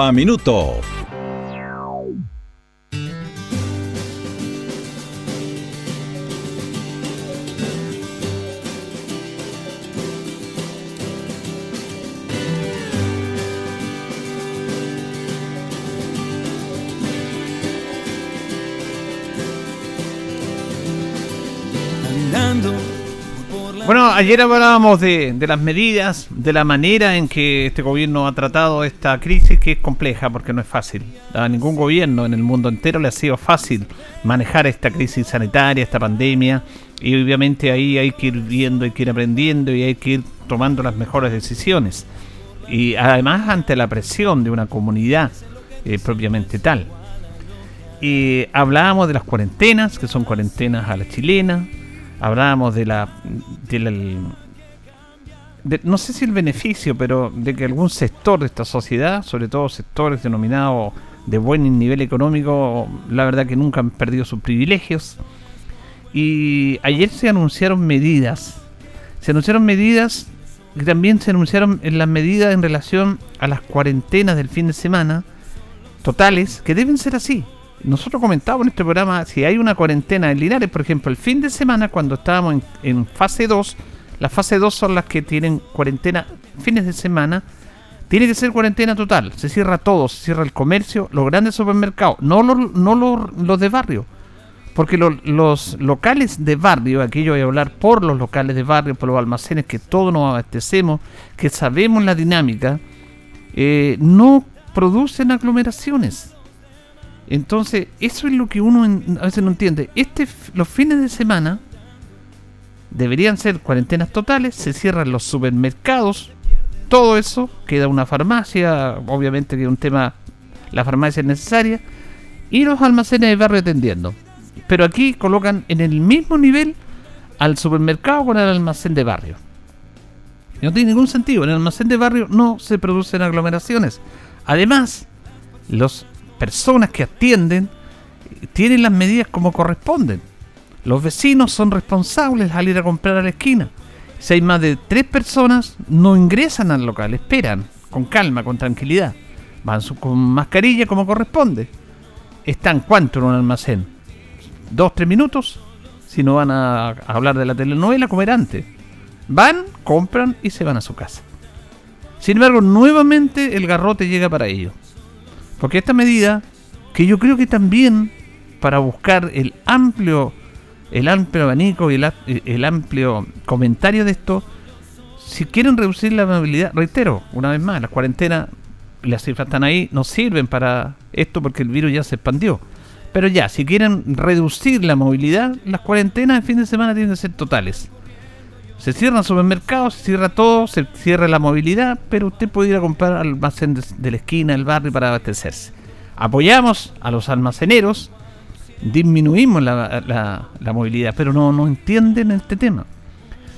a Minuto. Ayer hablábamos de, las medidas, de la manera en que este gobierno ha tratado esta crisis que es compleja porque no es fácil. A ningún gobierno en el mundo entero le ha sido fácil manejar esta crisis sanitaria, esta pandemia y obviamente ahí hay que ir viendo, hay que ir aprendiendo y hay que ir tomando las mejores decisiones. Y además ante la presión de una comunidad eh, propiamente tal. Y hablábamos de las cuarentenas, que son cuarentenas a la chilena, hablábamos de la, no sé si el beneficio, pero de que algún sector de esta sociedad, sobre todo sectores denominados de buen nivel económico, la verdad que nunca han perdido sus privilegios. Y ayer se anunciaron medidas, se anunciaron medidas y también se anunciaron las medidas en relación a las cuarentenas del fin de semana totales, que deben ser así nosotros comentábamos en este programa, si hay una cuarentena en Linares, por ejemplo, el fin de semana, cuando estábamos en, fase 2, las fase 2 son las que tienen cuarentena fines de semana, tiene que ser cuarentena total, se cierra todo, se cierra el comercio, los grandes supermercados, no los, no los, de barrio, porque los locales de barrio, aquí yo voy a hablar por los locales de barrio, por los almacenes que todos nos abastecemos, que sabemos la dinámica, eh, no producen aglomeraciones entonces, eso es lo que uno a veces no entiende. Este, los fines de semana deberían ser cuarentenas totales, se cierran los supermercados, todo eso, queda una farmacia, obviamente que un tema, la farmacia es necesaria, y los almacenes de barrio atendiendo. Pero aquí colocan en el mismo nivel al supermercado con el almacén de barrio. no tiene ningún sentido, en el almacén de barrio no se producen aglomeraciones. Además, los personas que atienden tienen las medidas como corresponden. Los vecinos son responsables al ir a comprar a la esquina. Si hay más de tres personas, no ingresan al local, esperan, con calma, con tranquilidad. Van con mascarilla como corresponde. Están cuánto en un almacén? ¿Dos, tres minutos? Si no van a, hablar de la telenovela, comer antes. Van, compran y se van a su casa. Sin embargo, nuevamente el garrote llega para ellos. Porque esta medida, que yo creo que también para buscar el amplio, el amplio abanico y el, amplio comentario de esto, si quieren reducir la movilidad, reitero, una vez más, las cuarentenas, las cifras están ahí, no sirven para esto porque el virus ya se expandió. Pero ya, si quieren reducir la movilidad, las cuarentenas de fin de semana tienen que ser totales. Se cierran supermercados, se cierra todo, se cierra la movilidad, pero usted puede ir a comprar al almacén de, la esquina, del barrio para abastecerse. Apoyamos a los almaceneros, disminuimos la, movilidad, pero no, no entienden este tema.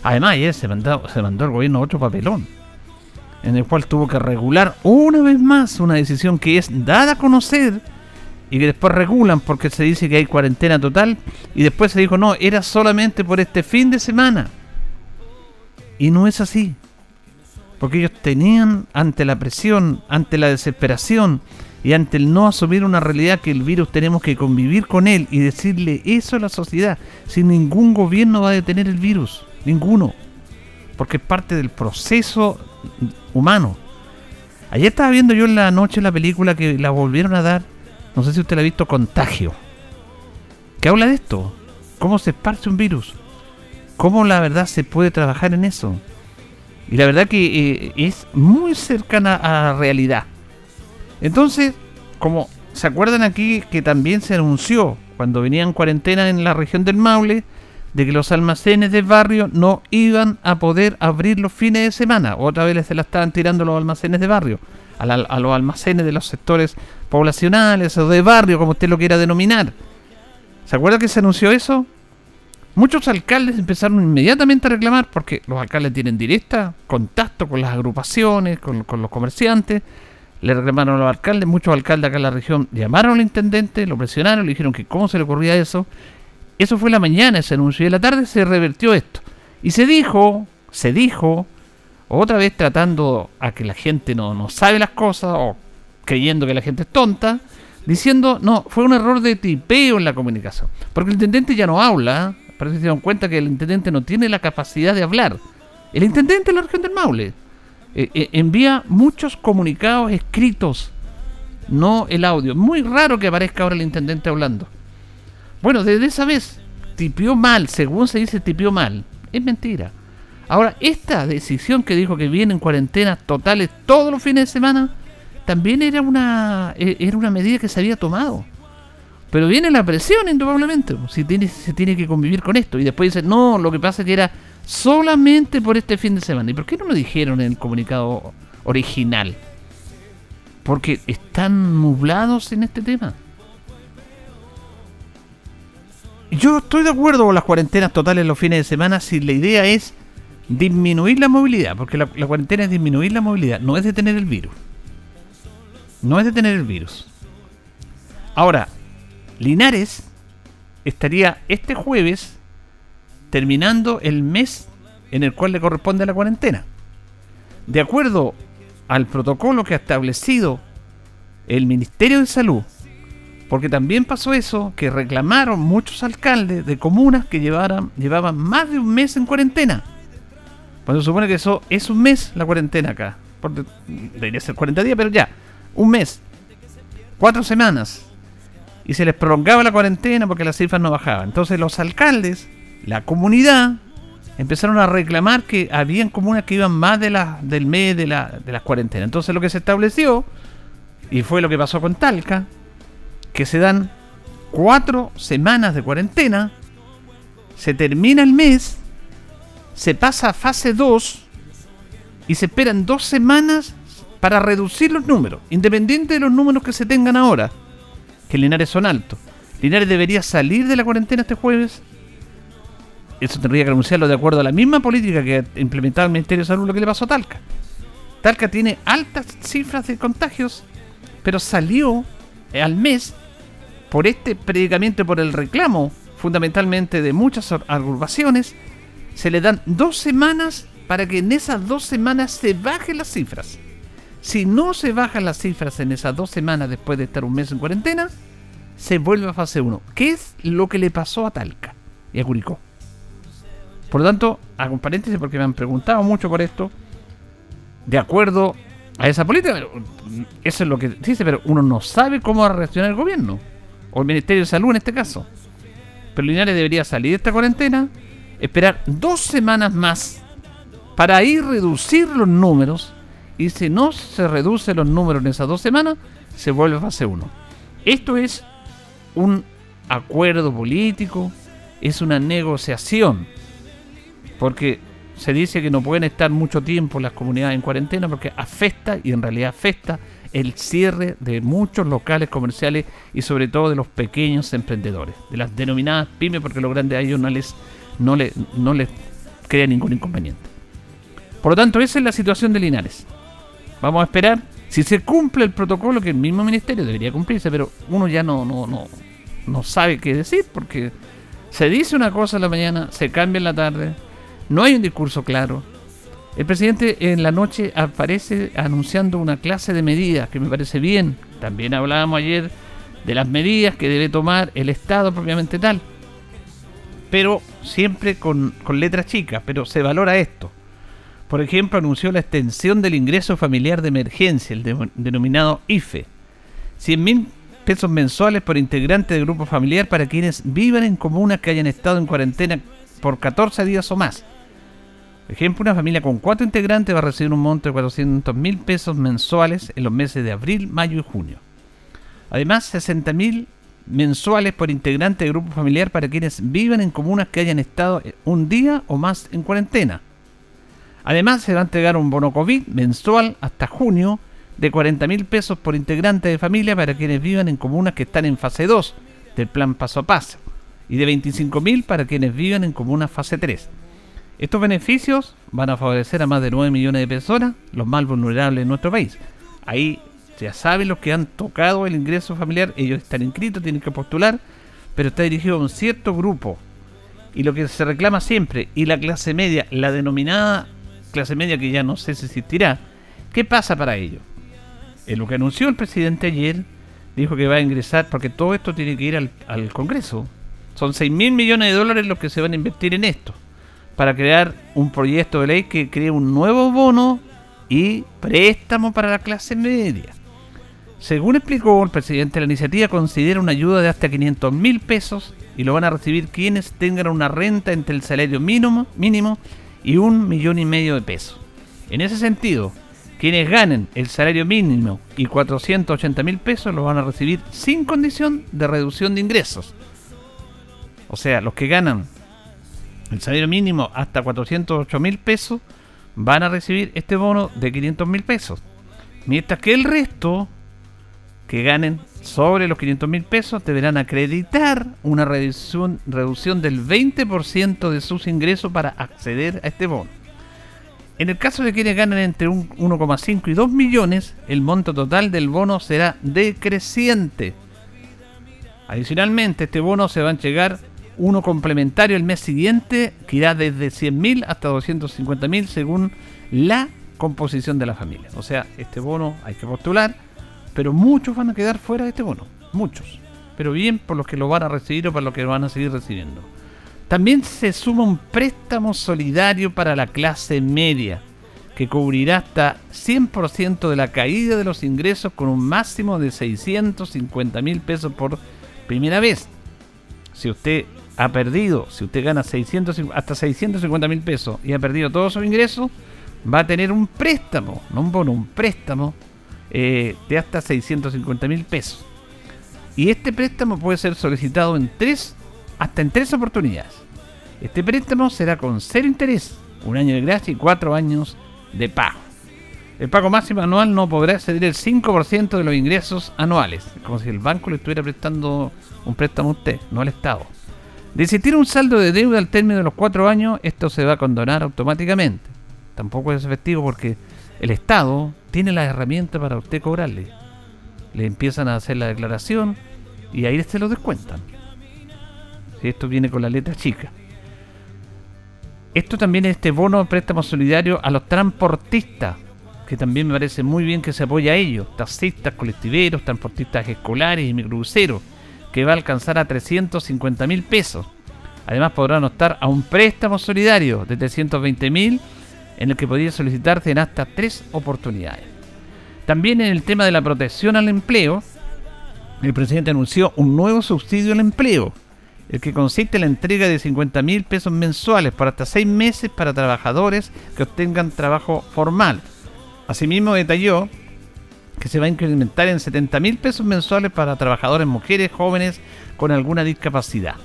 Además, se mandó, el gobierno otro papelón, en el cual tuvo que regular una vez más una decisión que es dada a conocer y que después regulan porque se dice que hay cuarentena total y después se dijo no, era solamente por este fin de semana. Y no es así. Porque ellos tenían, ante la presión, ante la desesperación y ante el no asumir una realidad que el virus tenemos que convivir con él y decirle eso a la sociedad, si ningún gobierno va a detener el virus, ninguno. Porque es parte del proceso humano. Ayer estaba viendo yo en la noche la película que la volvieron a dar, no sé si usted la ha visto, Contagio. ¿Qué habla de esto? ¿Cómo se esparce un virus? Cómo la verdad se puede trabajar en eso. Y la verdad que eh, es muy cercana a la realidad. Entonces, como se acuerdan aquí que también se anunció cuando venía en cuarentena en la región del Maule, de que los almacenes de barrio no iban a poder abrir los fines de semana. Otra vez se la estaban tirando los almacenes de barrio, a, a los almacenes de los sectores poblacionales o de barrio, como usted lo quiera denominar. ¿Se acuerda que se anunció eso? Muchos alcaldes empezaron inmediatamente a reclamar porque los alcaldes tienen directa contacto con las agrupaciones, con, los comerciantes. Le reclamaron a los alcaldes, muchos alcaldes acá en la región llamaron al intendente, lo presionaron, le dijeron que cómo se le ocurría eso. Eso fue la mañana, ese anuncio, y en la tarde se revertió esto. Y se dijo, se dijo, otra vez tratando a que la gente no, no sabe las cosas o creyendo que la gente es tonta, diciendo, no, fue un error de tipeo en la comunicación. Porque el intendente ya no habla, Parece que se dieron cuenta que el intendente no tiene la capacidad de hablar. El intendente de la región del Maule eh, eh, envía muchos comunicados escritos, no el audio. Muy raro que aparezca ahora el intendente hablando. Bueno, desde esa vez tipió mal, según se dice, tipió mal. Es mentira. Ahora, esta decisión que dijo que vienen cuarentenas totales todos los fines de semana, también era una, eh, era una medida que se había tomado. Pero viene la presión, indudablemente, si tiene, se tiene que convivir con esto. Y después dice, no, lo que pasa es que era solamente por este fin de semana. ¿Y por qué no lo dijeron en el comunicado original? Porque están nublados en este tema. Yo estoy de acuerdo con las cuarentenas totales los fines de semana si la idea es disminuir la movilidad, porque la, la cuarentena es disminuir la movilidad, no es detener el virus. No es detener el virus. Ahora, Linares estaría este jueves terminando el mes en el cual le corresponde la cuarentena. De acuerdo al protocolo que ha establecido el Ministerio de Salud, porque también pasó eso, que reclamaron muchos alcaldes de comunas que llevaran, llevaban más de un mes en cuarentena. Cuando se supone que eso es un mes la cuarentena acá. debería ser 40 días, pero ya, un mes. Cuatro semanas y se les prolongaba la cuarentena porque las cifras no bajaban. Entonces los alcaldes, la comunidad, empezaron a reclamar que habían comunas que iban más de del mes de, la, de las cuarentenas. Entonces lo que se estableció, y fue lo que pasó con Talca, que se dan cuatro semanas de cuarentena, se termina el mes, se pasa a fase 2 y se esperan dos semanas para reducir los números, independiente de los números que se tengan ahora que Linares son altos. Linares debería salir de la cuarentena este jueves. Eso tendría que anunciarlo de acuerdo a la misma política que ha implementado el Ministerio de Salud lo que le pasó a Talca. Talca tiene altas cifras de contagios, pero salió al mes por este predicamento, por el reclamo fundamentalmente de muchas agrupaciones, se le dan dos semanas para que en esas dos semanas se bajen las cifras. Si no se bajan las cifras en esas dos semanas después de estar un mes en cuarentena, se vuelve a fase 1. ¿Qué es lo que le pasó a Talca y a Curicó? Por lo tanto, hago un paréntesis porque me han preguntado mucho por esto. De acuerdo a esa política, eso es lo que dice, pero uno no sabe cómo va a reaccionar el gobierno, o el Ministerio de Salud en este caso. Pero Linares debería salir de esta cuarentena, esperar dos semanas más para ir reducir los números y si no se reducen los números en esas dos semanas, se vuelve fase 1. Esto es un acuerdo político, es una negociación, porque se dice que no pueden estar mucho tiempo las comunidades en cuarentena porque afecta, y en realidad afecta, el cierre de muchos locales comerciales y sobre todo de los pequeños emprendedores, de las denominadas pymes, porque los grandes a ellos no les, no les, no les crea ningún inconveniente. Por lo tanto, esa es la situación de Linares. Vamos a esperar si se cumple el protocolo que el mismo ministerio debería cumplirse, pero uno ya no, no, no, no sabe qué decir porque se dice una cosa en la mañana, se cambia en la tarde, no hay un discurso claro. El presidente en la noche aparece anunciando una clase de medidas que me parece bien. También hablábamos ayer de las medidas que debe tomar el Estado propiamente tal. Pero siempre con, con letras chicas, pero se valora esto. Por ejemplo, anunció la extensión del ingreso familiar de emergencia, el denominado IFE. 100 mil pesos mensuales por integrante del grupo familiar para quienes vivan en comunas que hayan estado en cuarentena por 14 días o más. Por ejemplo, una familia con cuatro integrantes va a recibir un monto de 400 mil pesos mensuales en los meses de abril, mayo y junio. Además, 60 mil mensuales por integrante de grupo familiar para quienes vivan en comunas que hayan estado un día o más en cuarentena. Además, se va a entregar un bono COVID mensual hasta junio de 40 mil pesos por integrante de familia para quienes vivan en comunas que están en fase 2 del plan paso a paso y de 25 mil para quienes vivan en comunas fase 3. Estos beneficios van a favorecer a más de 9 millones de personas, los más vulnerables en nuestro país. Ahí ya saben los que han tocado el ingreso familiar, ellos están inscritos, tienen que postular, pero está dirigido a un cierto grupo. Y lo que se reclama siempre, y la clase media, la denominada clase media que ya no sé si existirá, ¿qué pasa para ello? En lo que anunció el presidente ayer, dijo que va a ingresar, porque todo esto tiene que ir al, Congreso. Son 6 mil millones de dólares los que se van a invertir en esto, para crear un proyecto de ley que cree un nuevo bono y préstamo para la clase media. Según explicó el presidente, la iniciativa considera una ayuda de hasta 500 mil pesos y lo van a recibir quienes tengan una renta entre el salario mínimo, mínimo y un millón y medio de pesos. En ese sentido, quienes ganen el salario mínimo y 480 mil pesos lo van a recibir sin condición de reducción de ingresos. O sea, los que ganan el salario mínimo hasta 408 mil pesos van a recibir este bono de 500 mil pesos. Mientras que el resto que ganen sobre los 500 mil pesos deberán acreditar una reducción, reducción del 20% de sus ingresos para acceder a este bono. En el caso de quienes ganen entre 1,5 y 2 millones, el monto total del bono será decreciente. Adicionalmente, este bono se va a entregar uno complementario el mes siguiente, que irá desde 100.000 hasta 250.000 según la composición de la familia. O sea, este bono hay que postular, pero muchos van a quedar fuera de este bono. Muchos. Pero bien por los que lo van a recibir o para los que lo van a seguir recibiendo. También se suma un préstamo solidario para la clase media, que cubrirá hasta 100% de la caída de los ingresos con un máximo de 650 mil pesos por primera vez. Si usted ha perdido, si usted gana 600, hasta 650 mil pesos y ha perdido todos sus ingresos, va a tener un préstamo, no un bono, un préstamo eh, de hasta 650 mil pesos. Y este préstamo puede ser solicitado en tres, hasta en tres oportunidades. Este préstamo será con cero interés, un año de gracia y cuatro años de pago. El pago máximo anual no podrá exceder el 5% de los ingresos anuales, como si el banco le estuviera prestando un préstamo a usted, no al Estado. De existir un saldo de deuda al término de los cuatro años, esto se va a condonar automáticamente. Tampoco es efectivo porque el Estado tiene la herramienta para usted cobrarle. Le empiezan a hacer la declaración y ahí se lo descuentan. Esto viene con la letra chica. Esto también es este bono de préstamo solidario a los transportistas, que también me parece muy bien que se apoya a ellos, taxistas, colectiveros, transportistas escolares y microbuseros que va a alcanzar a 350 mil pesos. Además podrán optar a un préstamo solidario de 320 mil en el que podría solicitarse en hasta tres oportunidades. También en el tema de la protección al empleo, el presidente anunció un nuevo subsidio al empleo, el que consiste en la entrega de 50 mil pesos mensuales por hasta seis meses para trabajadores que obtengan trabajo formal. Asimismo detalló que se va a incrementar en 70 mil pesos mensuales para trabajadores mujeres jóvenes con alguna discapacidad.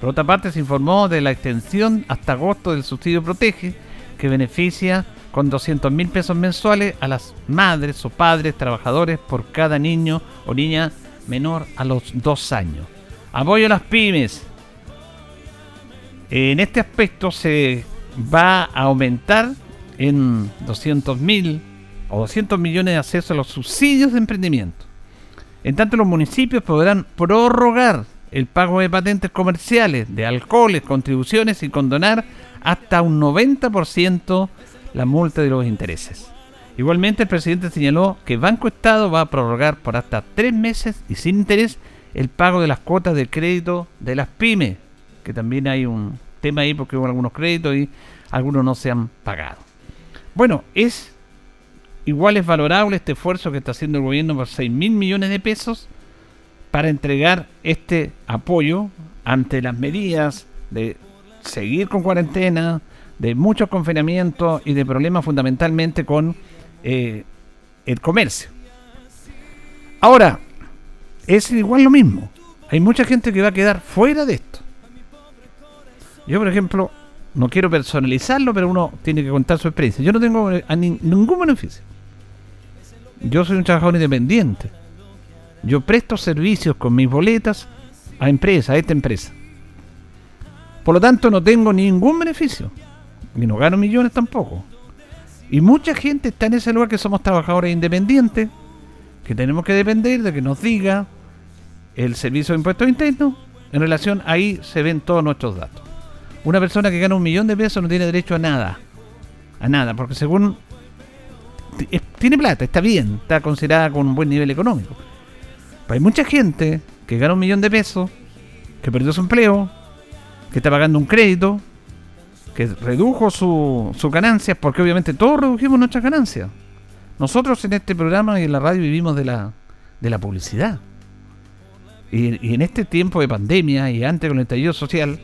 Por otra parte, se informó de la extensión hasta agosto del subsidio Protege, que beneficia con 200 mil pesos mensuales a las madres o padres trabajadores por cada niño o niña menor a los dos años. Apoyo a las pymes. En este aspecto se va a aumentar en 200 mil o 200 millones de acceso a los subsidios de emprendimiento. En tanto, los municipios podrán prorrogar el pago de patentes comerciales, de alcoholes, contribuciones y condonar hasta un 90% la multa de los intereses. Igualmente, el presidente señaló que Banco Estado va a prorrogar por hasta tres meses y sin interés el pago de las cuotas de crédito de las pymes, que también hay un tema ahí porque hubo algunos créditos y algunos no se han pagado. Bueno, es Igual es valorable este esfuerzo que está haciendo el gobierno por 6 mil millones de pesos para entregar este apoyo ante las medidas de seguir con cuarentena, de muchos confinamientos y de problemas fundamentalmente con eh, el comercio. Ahora, es igual lo mismo. hay mucha gente que va a quedar fuera de esto. Yo, por ejemplo, no quiero personalizarlo, pero uno tiene que contar su experiencia. Yo no tengo ningún beneficio. Yo soy un trabajador independiente. Yo presto servicios con mis boletas a empresas, a esta empresa. Por lo tanto, no tengo ningún beneficio. Y no gano millones tampoco. Y mucha gente está en ese lugar que somos trabajadores independientes, que tenemos que depender de que nos diga el servicio de impuestos internos. En relación, ahí se ven todos nuestros datos. Una persona que gana un millón de pesos no tiene derecho a nada. A nada, porque según... Tiene plata, está bien, está considerada con un buen nivel económico. Pero hay mucha gente que gana un millón de pesos, que perdió su empleo, que está pagando un crédito, que redujo sus su ganancias, porque obviamente todos redujimos nuestras ganancias. Nosotros en este programa y en la radio vivimos de la, de la publicidad. Y, en este tiempo de pandemia y antes con el estallido social,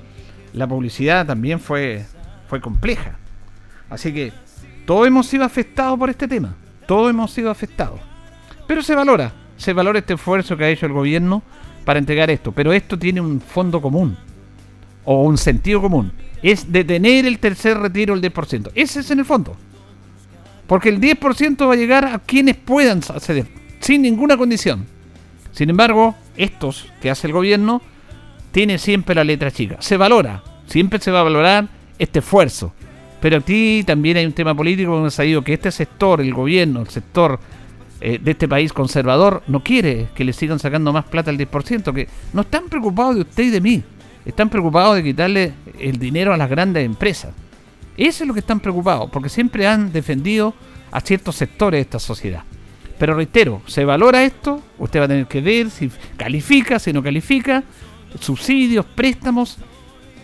la publicidad también fue, fue compleja. Así que todos hemos sido afectados por este tema. Todos hemos sido afectados. Pero se valora, se valora este esfuerzo que ha hecho el gobierno para entregar esto. Pero esto tiene un fondo común o un sentido común. Es detener el tercer retiro el 10%. Ese es en el fondo. Porque el 10% va a llegar a quienes puedan acceder, sin ninguna condición. Sin embargo, estos que hace el gobierno tiene siempre la letra chica. Se valora, siempre se va a valorar este esfuerzo. Pero aquí también hay un tema político donde se ha ido que este sector, el gobierno, el sector eh, de este país conservador, no quiere que le sigan sacando más plata al 10%, que no están preocupados de usted y de mí. Están preocupados de quitarle el dinero a las grandes empresas. Eso es lo que están preocupados, porque siempre han defendido a ciertos sectores de esta sociedad. Pero reitero, se valora esto, usted va a tener que ver si califica, si no califica, subsidios, préstamos,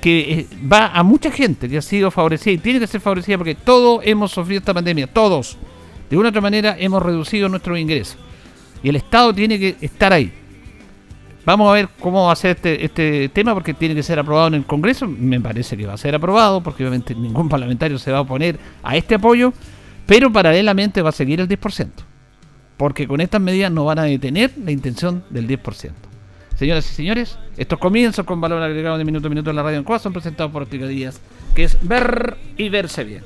que eh, va a mucha gente que ha sido favorecida y tiene que ser favorecida porque todos hemos sufrido esta pandemia, todos. De una u otra manera hemos reducido nuestros ingresos. Y el Estado tiene que estar ahí. Vamos a ver cómo va a ser este, este tema porque tiene que ser aprobado en el Congreso. Me parece que va a ser aprobado porque obviamente ningún parlamentario se va a oponer a este apoyo. Pero paralelamente va a seguir el 10%. Porque con estas medidas no van a detener la intención del 10%. Señoras y señores, estos comienzos con valor agregado de minuto a minuto en la radio en Cuba son presentados por Óptica Díaz, que es ver y verse bien.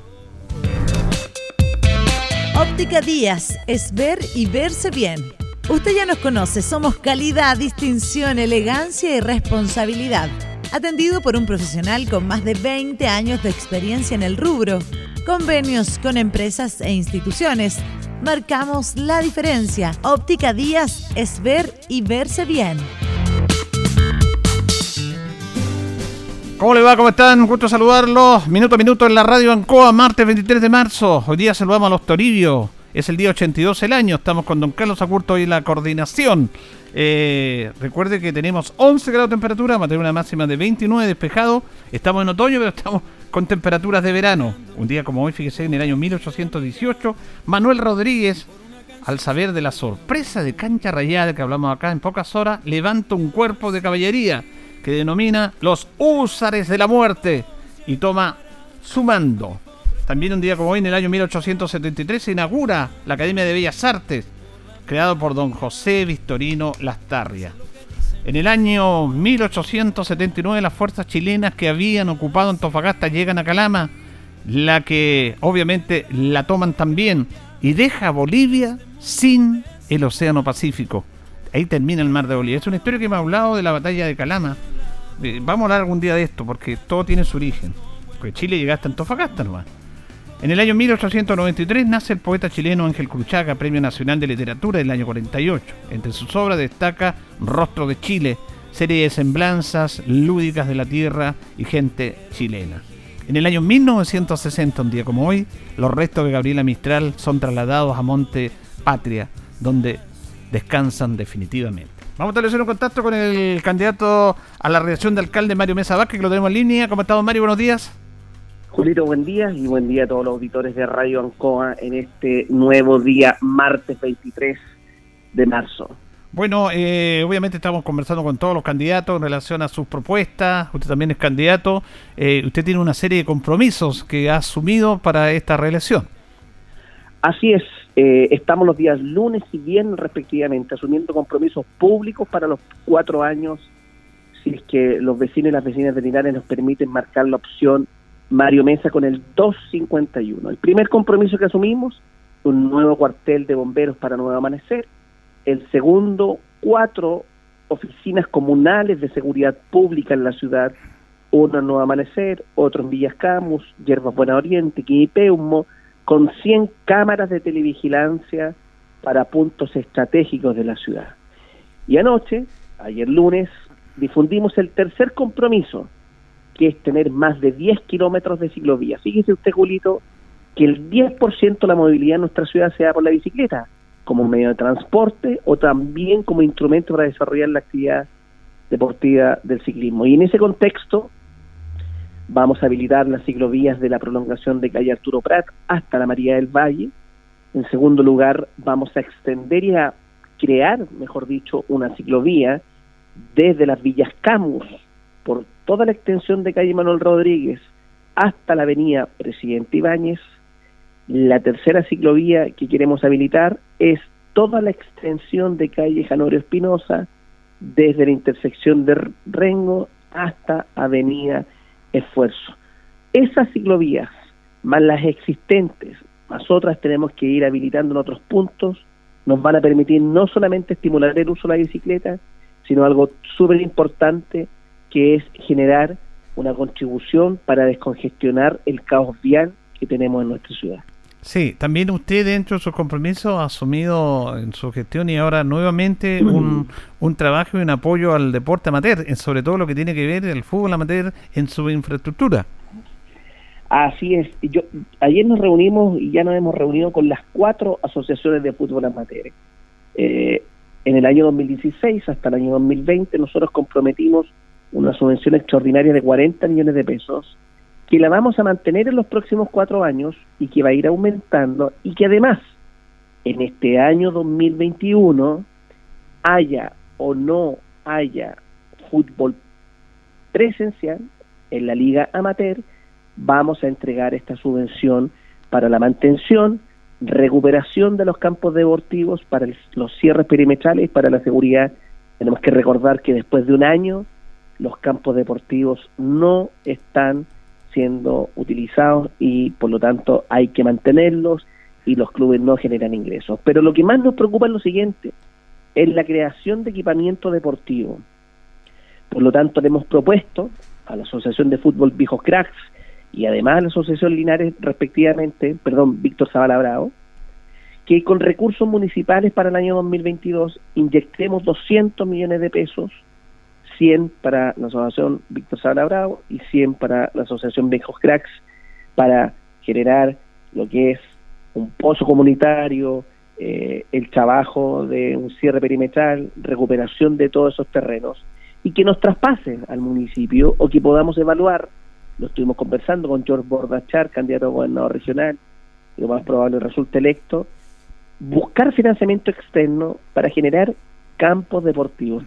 Óptica Díaz es ver y verse bien. Usted ya nos conoce, somos calidad, distinción, elegancia y responsabilidad. Atendido por un profesional con más de 20 años de experiencia en el rubro. Convenios con empresas e instituciones. Marcamos la diferencia. Óptica Díaz es ver y verse bien. ¿Cómo le va? ¿Cómo están? Un gusto saludarlos. Minuto a minuto en la radio Ancoa, martes 23 de marzo. Hoy día saludamos a los Toribio. Es el día 82 del año. Estamos con don Carlos Acurto y la coordinación. Eh, recuerde que tenemos 11 grados de temperatura, va a tener una máxima de 29 despejado. Estamos en otoño, pero estamos con temperaturas de verano. Un día como hoy, fíjese, en el año 1818, Manuel Rodríguez, al saber de la sorpresa de cancha rayada que hablamos acá en pocas horas, levanta un cuerpo de caballería que denomina los húsares de la muerte y toma su mando. También un día como hoy, en el año 1873, se inaugura la Academia de Bellas Artes, creado por don José Victorino Lastarria. En el año 1879 las fuerzas chilenas que habían ocupado Antofagasta llegan a Calama, la que obviamente la toman también y deja Bolivia sin el Océano Pacífico. Ahí termina el mar de Bolivia. Es una historia que me ha hablado de la batalla de Calama, eh, vamos a hablar algún día de esto, porque todo tiene su origen. Porque Chile llega hasta Antofagasta nomás. En el año 1893 nace el poeta chileno Ángel Cruchaga, Premio Nacional de Literatura del año 48. Entre sus obras destaca Rostro de Chile, serie de semblanzas lúdicas de la tierra y gente chilena. En el año 1960, un día como hoy, los restos de Gabriela Mistral son trasladados a Monte Patria, donde descansan definitivamente. Vamos a establecer un contacto con el candidato a la reelección de alcalde Mario Mesa Vázquez, que lo tenemos en línea. ¿Cómo estamos, Mario? Buenos días. Julito, buen día y buen día a todos los auditores de Radio Ancoa en este nuevo día, martes 23 de marzo. Bueno, eh, obviamente estamos conversando con todos los candidatos en relación a sus propuestas. Usted también es candidato. Eh, usted tiene una serie de compromisos que ha asumido para esta reelección. Así es, eh, estamos los días lunes y viernes respectivamente asumiendo compromisos públicos para los cuatro años si es que los vecinos y las vecinas de Linares nos permiten marcar la opción Mario Mesa con el 251. El primer compromiso que asumimos, un nuevo cuartel de bomberos para Nuevo Amanecer. El segundo, cuatro oficinas comunales de seguridad pública en la ciudad, uno en Nuevo Amanecer, otro en Villas Camus, Yerbas Buena Oriente, Quinipeumo, con 100 cámaras de televigilancia para puntos estratégicos de la ciudad. Y anoche, ayer lunes, difundimos el tercer compromiso, que es tener más de 10 kilómetros de ciclovía. Fíjese usted, Julito, que el 10% de la movilidad en nuestra ciudad sea por la bicicleta, como medio de transporte o también como instrumento para desarrollar la actividad deportiva del ciclismo. Y en ese contexto vamos a habilitar las ciclovías de la prolongación de calle Arturo Prat hasta la María del Valle. En segundo lugar, vamos a extender y a crear, mejor dicho, una ciclovía desde las Villas Camus por toda la extensión de calle Manuel Rodríguez hasta la avenida Presidente Ibáñez. La tercera ciclovía que queremos habilitar es toda la extensión de calle Janorio Espinosa desde la intersección de Rengo hasta avenida Esfuerzo. Esas ciclovías, más las existentes, más otras tenemos que ir habilitando en otros puntos, nos van a permitir no solamente estimular el uso de la bicicleta, sino algo súper importante que es generar una contribución para descongestionar el caos vial que tenemos en nuestra ciudad. Sí, también usted dentro de sus compromisos ha asumido en su gestión y ahora nuevamente un, un trabajo y un apoyo al deporte amateur, sobre todo lo que tiene que ver el fútbol amateur en su infraestructura. Así es. Yo, ayer nos reunimos y ya nos hemos reunido con las cuatro asociaciones de fútbol amateur. Eh, en el año 2016 hasta el año 2020 nosotros comprometimos una subvención extraordinaria de 40 millones de pesos que la vamos a mantener en los próximos cuatro años y que va a ir aumentando y que además en este año 2021 haya o no haya fútbol presencial en la liga amateur, vamos a entregar esta subvención para la mantención, recuperación de los campos deportivos, para los cierres perimetrales, para la seguridad. Tenemos que recordar que después de un año los campos deportivos no están siendo utilizados y por lo tanto hay que mantenerlos y los clubes no generan ingresos. Pero lo que más nos preocupa es lo siguiente, es la creación de equipamiento deportivo. Por lo tanto, le hemos propuesto a la Asociación de Fútbol Viejos Cracks y además a la Asociación Linares, respectivamente, perdón, Víctor Zavala que con recursos municipales para el año 2022 inyectemos 200 millones de pesos 100 para la Asociación Víctor Sabra Bravo y 100 para la Asociación Viejos Cracks para generar lo que es un pozo comunitario, eh, el trabajo de un cierre perimetral, recuperación de todos esos terrenos y que nos traspasen al municipio o que podamos evaluar, lo estuvimos conversando con George Bordachar, candidato a gobernador regional, y lo más probable resulte electo, buscar financiamiento externo para generar campos deportivos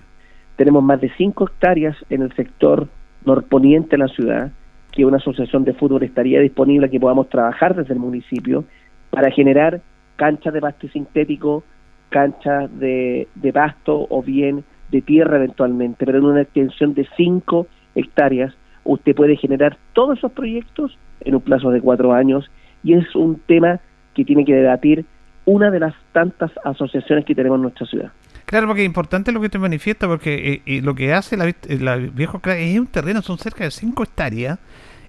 tenemos más de 5 hectáreas en el sector norponiente de la ciudad, que una asociación de fútbol estaría disponible que podamos trabajar desde el municipio para generar canchas de pasto sintético, canchas de, pasto o bien de tierra eventualmente, pero en una extensión de 5 hectáreas usted puede generar todos esos proyectos en un plazo de cuatro años y es un tema que tiene que debatir una de las tantas asociaciones que tenemos en nuestra ciudad. Claro, porque es importante lo que te manifiesta, porque eh, lo que hace la, la viejo es un terreno, son cerca de 5 hectáreas,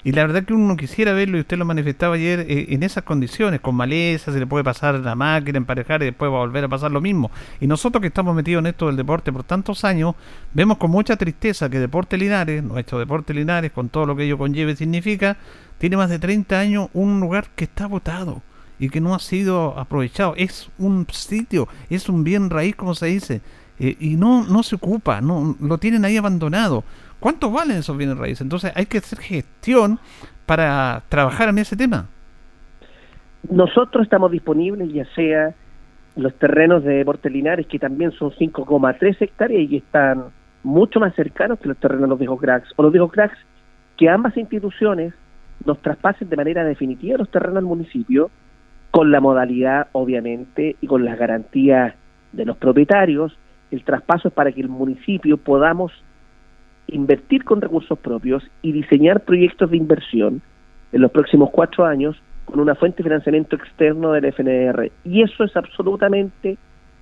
y la verdad que uno quisiera verlo, y usted lo manifestaba ayer, eh, en esas condiciones, con maleza, se le puede pasar la máquina, emparejar y después va a volver a pasar lo mismo. Y nosotros que estamos metidos en esto del deporte por tantos años, vemos con mucha tristeza que Deporte Linares, nuestro Deporte Linares, con todo lo que ello conlleve, significa, tiene más de 30 años un lugar que está votado y que no ha sido aprovechado. Es un sitio, es un bien raíz, como se dice, eh, y no, no se ocupa, no lo tienen ahí abandonado. ¿Cuánto valen esos bienes raíces? Entonces hay que hacer gestión para trabajar en ese tema. Nosotros estamos disponibles, ya sea los terrenos de Linares, que también son 5,3 hectáreas y están mucho más cercanos que los terrenos de los viejos cracks, o los viejos cracks, que ambas instituciones nos traspasen de manera definitiva los terrenos al municipio con la modalidad, obviamente, y con las garantías de los propietarios. El traspaso es para que el municipio podamos invertir con recursos propios y diseñar proyectos de inversión en los próximos cuatro años con una fuente de financiamiento externo del FNR. Y eso es absolutamente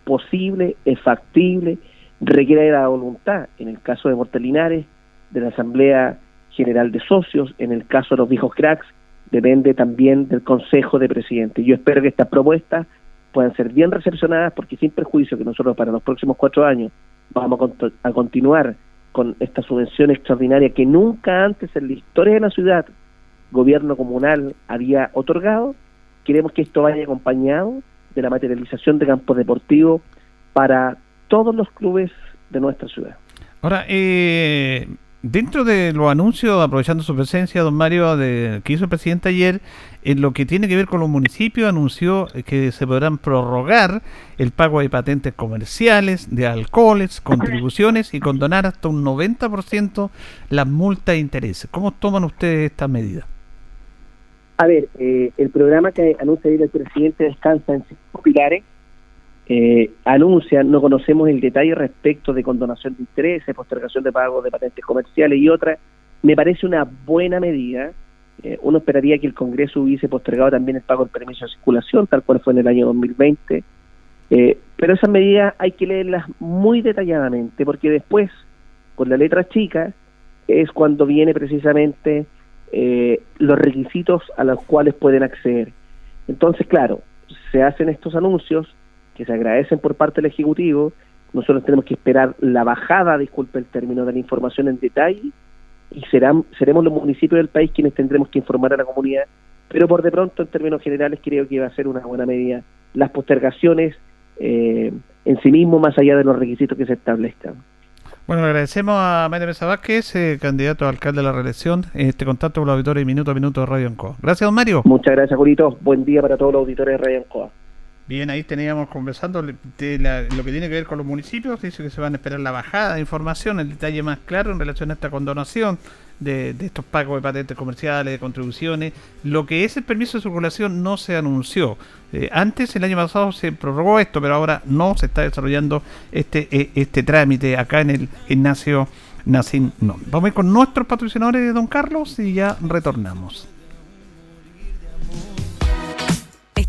posible, es factible, requiere la voluntad, en el caso de Mortelinares, de la Asamblea General de Socios, en el caso de los viejos cracks, depende también del Consejo de Presidentes. Yo espero que estas propuestas puedan ser bien recepcionadas porque sin perjuicio que nosotros para los próximos cuatro años vamos a, continuar con esta subvención extraordinaria que nunca antes en la historia de la ciudad gobierno comunal había otorgado, queremos que esto vaya acompañado de la materialización de campos deportivos para todos los clubes de nuestra ciudad. Ahora, eh, dentro de los anuncios, aprovechando su presencia, don Mario, de, que hizo el presidente ayer, en lo que tiene que ver con los municipios, anunció que se podrán prorrogar el pago de patentes comerciales, de alcoholes, contribuciones y condonar hasta un 90% las multas e intereses. ¿Cómo toman ustedes esta medida? A ver, eh, el programa que anuncia el presidente descansa en cinco pilares eh, anuncia, no conocemos el detalle respecto de condonación de intereses, postergación de pago de patentes comerciales y otras, me parece una buena medida. Eh, uno esperaría que el Congreso hubiese postergado también el pago del permiso de circulación, tal cual fue en el año 2020. Eh, pero esas medidas hay que leerlas muy detalladamente, porque después, con la letra chica, es cuando viene precisamente eh, los requisitos a los cuales pueden acceder. Entonces, claro, se hacen estos anuncios, que se agradecen por parte del Ejecutivo. Nosotros tenemos que esperar la bajada, disculpe el término, de la información en detalle y serán, seremos los municipios del país quienes tendremos que informar a la comunidad. Pero por de pronto, en términos generales, creo que va a ser una buena medida las postergaciones eh, en sí mismo, más allá de los requisitos que se establezcan. Bueno, agradecemos a Mario Mesa Vázquez, eh, candidato a alcalde de la reelección, este contacto con los auditores Minuto a Minuto de Radio Ancoa. Gracias, don Mario. Muchas gracias, Julito. Buen día para todos los auditores de Radio Ancoa. Bien, ahí teníamos conversando de lo que tiene que ver con los municipios. Dice que se van a esperar la bajada de información, el detalle más claro en relación a esta condonación de, estos pagos de patentes comerciales, de contribuciones. Lo que es el permiso de circulación no se anunció. Eh, antes, el año pasado, se prorrogó esto, pero ahora no se está desarrollando este, e, este trámite acá en el gimnasio Nacin. No. Vamos a ir con nuestros patrocinadores, don Carlos, y ya retornamos.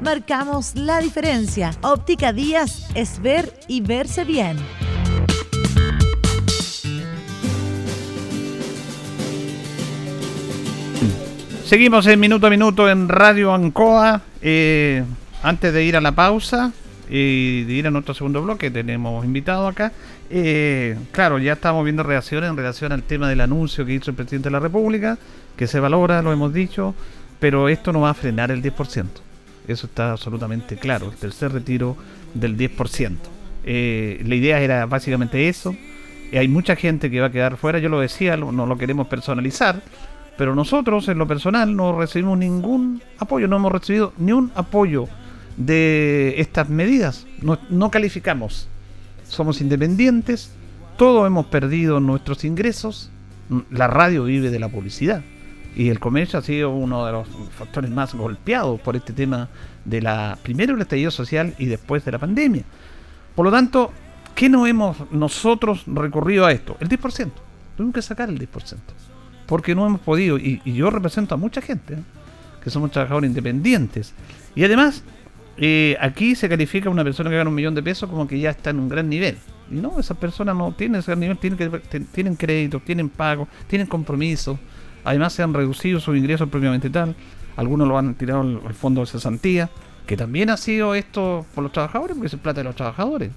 marcamos la diferencia. Óptica Díaz es ver y verse bien. Seguimos en minuto a minuto en Radio Ancoa. Eh, antes de ir a la pausa y de ir a nuestro segundo bloque, tenemos invitado acá. Eh, claro, ya estamos viendo reacciones en relación al tema del anuncio que hizo el presidente de la República, que se valora, lo hemos dicho, pero esto no va a frenar el 10%. Eso está absolutamente claro. El tercer retiro del 10%. Eh, la idea era básicamente eso. Y hay mucha gente que va a quedar fuera. Yo lo decía, no lo queremos personalizar. Pero nosotros, en lo personal, no recibimos ningún apoyo. No hemos recibido ni un apoyo de estas medidas. No, no calificamos. Somos independientes. Todos hemos perdido nuestros ingresos. La radio vive de la publicidad. Y el comercio ha sido uno de los factores más golpeados por este tema de la primero el estallido social y después de la pandemia. Por lo tanto, ¿qué no hemos nosotros recurrido a esto? El 10%. Tuvimos que sacar el 10%. Porque no hemos podido, y, yo represento a mucha gente, ¿eh? que somos trabajadores independientes. Y además, eh, aquí se califica a una persona que gana un millón de pesos como que ya está en un gran nivel. Y no, esas personas no tienen ese gran nivel, tienen, que, tienen créditos, tienen pago, tienen compromisos Además se han reducido sus ingresos propiamente tal. Algunos lo han tirado al, fondo de cesantía, que también ha sido esto por los trabajadores, porque es plata de los trabajadores.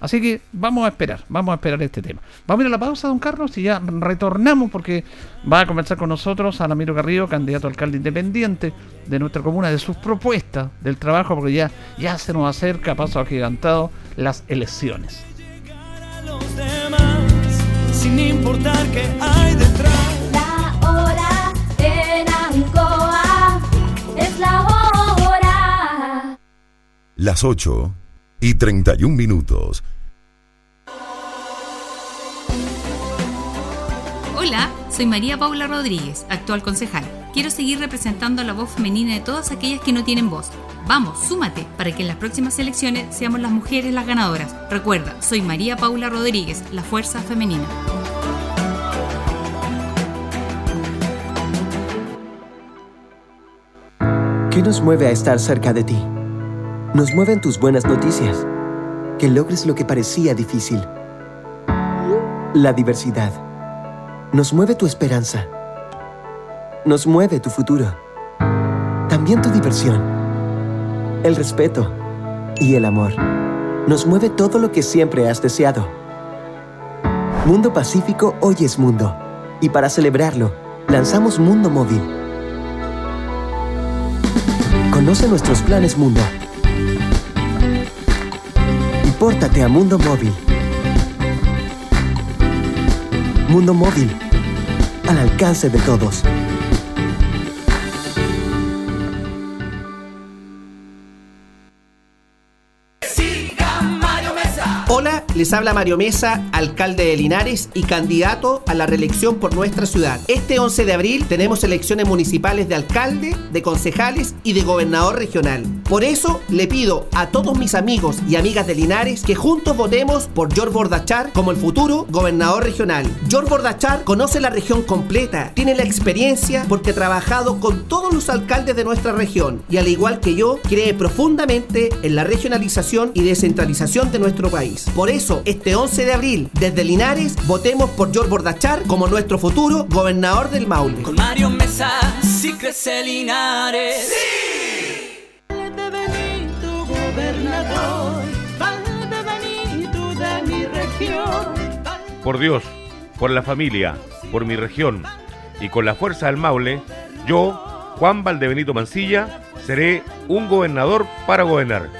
Así que vamos a esperar, vamos a esperar este tema. Vamos a ir a la pausa, don Carlos, y ya retornamos porque va a conversar con nosotros Alamiro Carrillo, candidato a alcalde independiente de nuestra comuna, de sus propuestas del trabajo, porque ya, ya se nos acerca, paso agigantado, las elecciones. sin importar que hay detrás. Las 8 y 31 minutos. Hola, soy María Paula Rodríguez, actual concejal. Quiero seguir representando la voz femenina de todas aquellas que no tienen voz. Vamos, súmate para que en las próximas elecciones seamos las mujeres las ganadoras. Recuerda, soy María Paula Rodríguez, la fuerza femenina. ¿Qué nos mueve a estar cerca de ti? Nos mueven tus buenas noticias, que logres lo que parecía difícil. La diversidad. Nos mueve tu esperanza. Nos mueve tu futuro. También tu diversión. El respeto y el amor. Nos mueve todo lo que siempre has deseado. Mundo Pacífico hoy es mundo. Y para celebrarlo, lanzamos Mundo Móvil. Conoce nuestros planes Mundo Pórtate a Mundo Móvil. Mundo Móvil, al alcance de todos. Les habla Mario Mesa, alcalde de Linares y candidato a la reelección por nuestra ciudad. Este 11 de abril tenemos elecciones municipales de alcalde, de concejales y de gobernador regional. Por eso le pido a todos mis amigos y amigas de Linares que juntos votemos por George Bordachar como el futuro gobernador regional. George Bordachar conoce la región completa, tiene la experiencia porque ha trabajado con todos los alcaldes de nuestra región y al igual que yo cree profundamente en la regionalización y descentralización de nuestro país. Por eso este 11 de abril, desde Linares, votemos por George Bordachar como nuestro futuro gobernador del Maule. Con Mario Mesa, sí crece Linares. ¡Sí! de Benito, gobernador, Benito de mi región. Por Dios, por la familia, por mi región y con la fuerza del Maule, yo, Juan Valdebenito Mancilla, seré un gobernador para gobernar.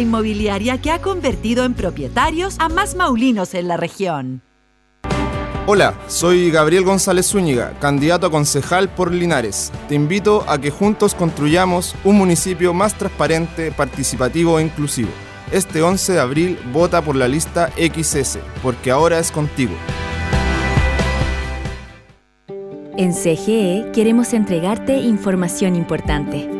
Inmobiliaria que ha convertido en propietarios a más maulinos en la región. Hola, soy Gabriel González Zúñiga, candidato a concejal por Linares. Te invito a que juntos construyamos un municipio más transparente, participativo e inclusivo. Este 11 de abril vota por la lista XS, porque ahora es contigo. En CGE queremos entregarte información importante.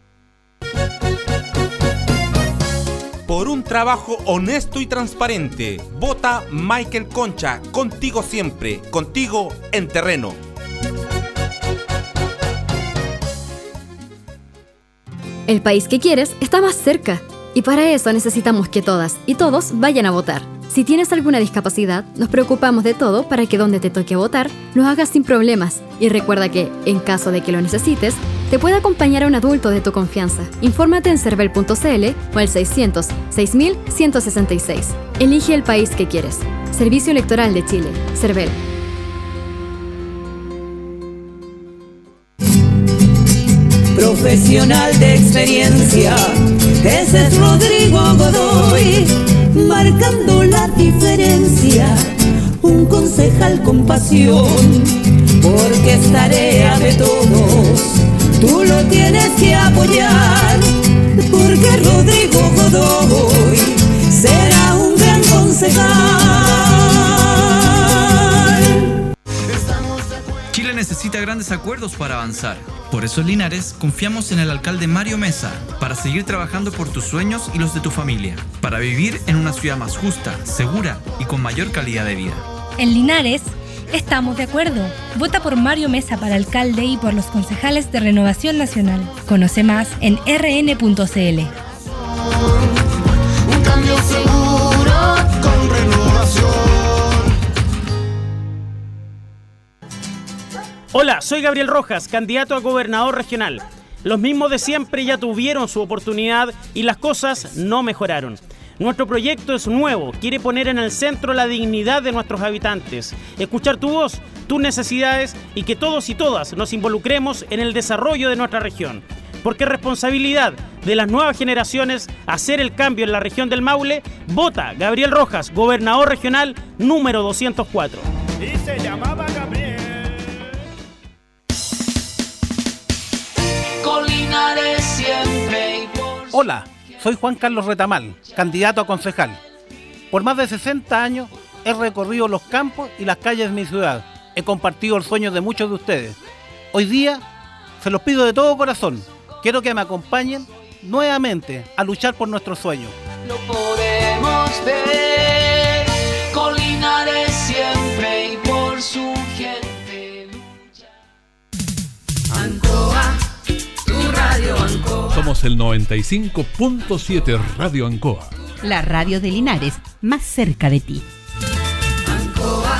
Por un trabajo honesto y transparente. Vota Michael Concha, contigo siempre, contigo en terreno. El país que quieres está más cerca y para eso necesitamos que todas y todos vayan a votar. Si tienes alguna discapacidad, nos preocupamos de todo para que donde te toque votar lo hagas sin problemas. Y recuerda que, en caso de que lo necesites, te puede acompañar a un adulto de tu confianza. Infórmate en cervel.cl o al 600 6166. Elige el país que quieres. Servicio Electoral de Chile. Cervel. Profesional de experiencia, ese es Rodrigo Godoy, marcando la diferencia, un concejal con pasión, porque es tarea de todos, tú lo tienes que apoyar, porque Rodrigo Godoy será un gran concejal. Chile necesita grandes acuerdos para avanzar. Por eso en Linares confiamos en el alcalde Mario Mesa para seguir trabajando por tus sueños y los de tu familia, para vivir en una ciudad más justa, segura y con mayor calidad de vida. En Linares estamos de acuerdo. Vota por Mario Mesa para alcalde y por los concejales de Renovación Nacional. Conoce más en rn.cl. Un cambio seguro con renovación. Hola, soy Gabriel Rojas, candidato a gobernador regional. Los mismos de siempre ya tuvieron su oportunidad y las cosas no mejoraron. Nuestro proyecto es nuevo, quiere poner en el centro la dignidad de nuestros habitantes, escuchar tu voz, tus necesidades y que todos y todas nos involucremos en el desarrollo de nuestra región. Porque es responsabilidad de las nuevas generaciones hacer el cambio en la región del Maule. Vota Gabriel Rojas, gobernador regional número 204. Y se llamaba Gabriel. Colinares siempre y por Hola, soy Juan Carlos Retamal, candidato a concejal. Por más de 60 años he recorrido los campos y las calles de mi ciudad. He compartido el sueño de muchos de ustedes. Hoy día se los pido de todo corazón. Quiero que me acompañen nuevamente a luchar por nuestros sueños. lo podemos ver. Colinares siempre y por su Somos el 95.7 Radio Ancoa. La radio de Linares, más cerca de ti. Ancoa.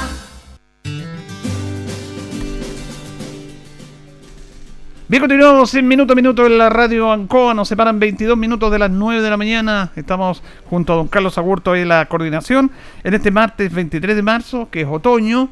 Bien, continuamos en minuto a minuto en la radio Ancoa. Nos separan 22 minutos de las 9 de la mañana. Estamos junto a don Carlos Agurto en la coordinación. En este martes 23 de marzo, que es otoño,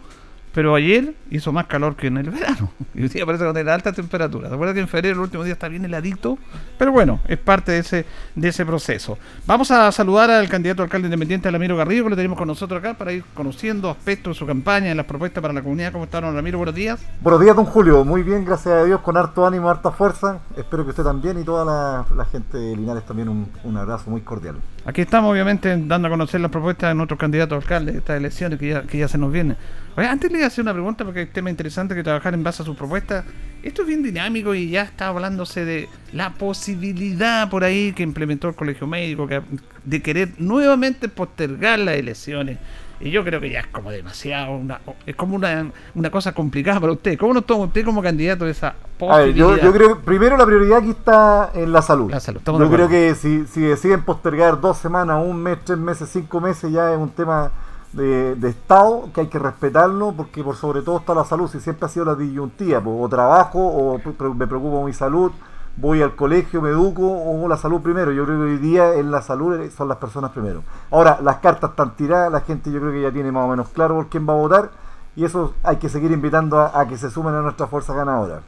pero ayer hizo más calor que en el verano. Y hoy día parece que tiene alta temperatura. ¿Se acuerdan que en febrero el último día está bien heladito? Pero bueno, es parte de ese, de ese proceso. Vamos a saludar al candidato alcalde independiente, Ramiro Garrido, que lo tenemos con nosotros acá para ir conociendo aspectos de su campaña, y las propuestas para la comunidad. ¿Cómo está, don Ramiro? Buenos días. Buenos días, don Julio. Muy bien, gracias a Dios, con harto ánimo, harta fuerza. Espero que usted también y toda la, la gente de Linares también un, un abrazo muy cordial. Aquí estamos, obviamente, dando a conocer las propuestas de nuestros candidatos a alcalde de estas elecciones que ya, que ya se nos vienen. Oye, antes le voy a hacer una pregunta porque es tema interesante que trabajar en base a sus propuestas. Esto es bien dinámico y ya está hablándose de la posibilidad por ahí que implementó el Colegio Médico que, de querer nuevamente postergar las elecciones. Y yo creo que ya es como demasiado, una, es como una, una cosa complicada para usted. ¿Cómo no toma usted como candidato esa A ver, posibilidad? yo, yo creo primero la prioridad aquí está en la salud. de yo creo que si, si deciden postergar dos semanas, un mes, tres meses, cinco meses, ya es un tema de, de Estado que hay que respetarlo porque por sobre todo está la salud. Si siempre ha sido la disyuntiva, o trabajo o pre- me preocupo mi salud, voy al colegio, me educo o la salud primero. Yo creo que hoy día en la salud eh, son las personas primero. Ahora, las cartas están tiradas, la gente yo creo que ya tiene más o menos claro por quién va a votar y eso hay que seguir invitando a, a que se sumen a nuestra fuerza ganadora.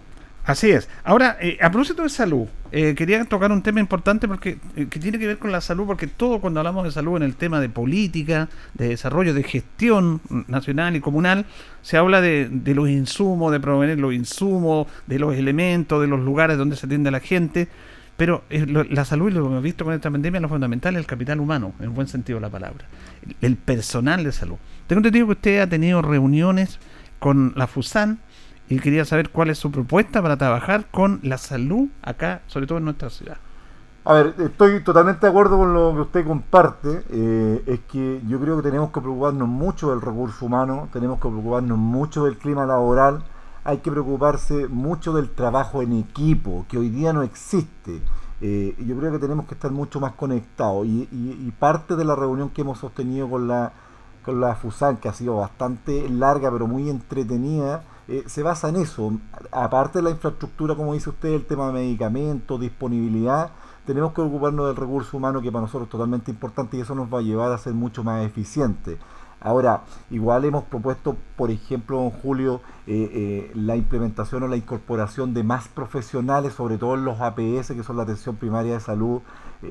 Así es. Ahora, eh, a propósito de salud, eh, quería tocar un tema importante porque eh, que tiene que ver con la salud, porque todo cuando hablamos de salud en el tema de política, de desarrollo, de gestión nacional y comunal, se habla de, de los insumos, de proveer los insumos, de los elementos, de los lugares donde se atiende a la gente. Pero eh, lo- la salud, y lo que hemos visto con esta pandemia, lo fundamental es el capital humano, en buen sentido de la palabra. El, el personal de salud. Tengo entendido que usted ha tenido reuniones con la FUSAN y quería saber cuál es su propuesta para trabajar con la salud acá, sobre todo en nuestra ciudad. A ver, estoy totalmente de acuerdo con lo que usted comparte. eh, es que yo creo que tenemos que preocuparnos mucho del recurso humano, tenemos que preocuparnos mucho del clima laboral, hay que preocuparse mucho del trabajo en equipo, que hoy día no existe. Eh, yo creo que tenemos que estar mucho más conectados. Y, y- y parte de la reunión que hemos sostenido con la, con la FUSAN, que ha sido bastante larga pero muy entretenida, eh, se basa en eso. Aparte de la infraestructura, como dice usted, el tema de medicamentos, disponibilidad, tenemos que ocuparnos del recurso humano que para nosotros es totalmente importante y eso nos va a llevar a ser mucho más eficientes. Ahora, igual hemos propuesto, por ejemplo, en julio, eh, eh, la implementación o la incorporación de más profesionales, sobre todo en los APS, que son la atención primaria de salud.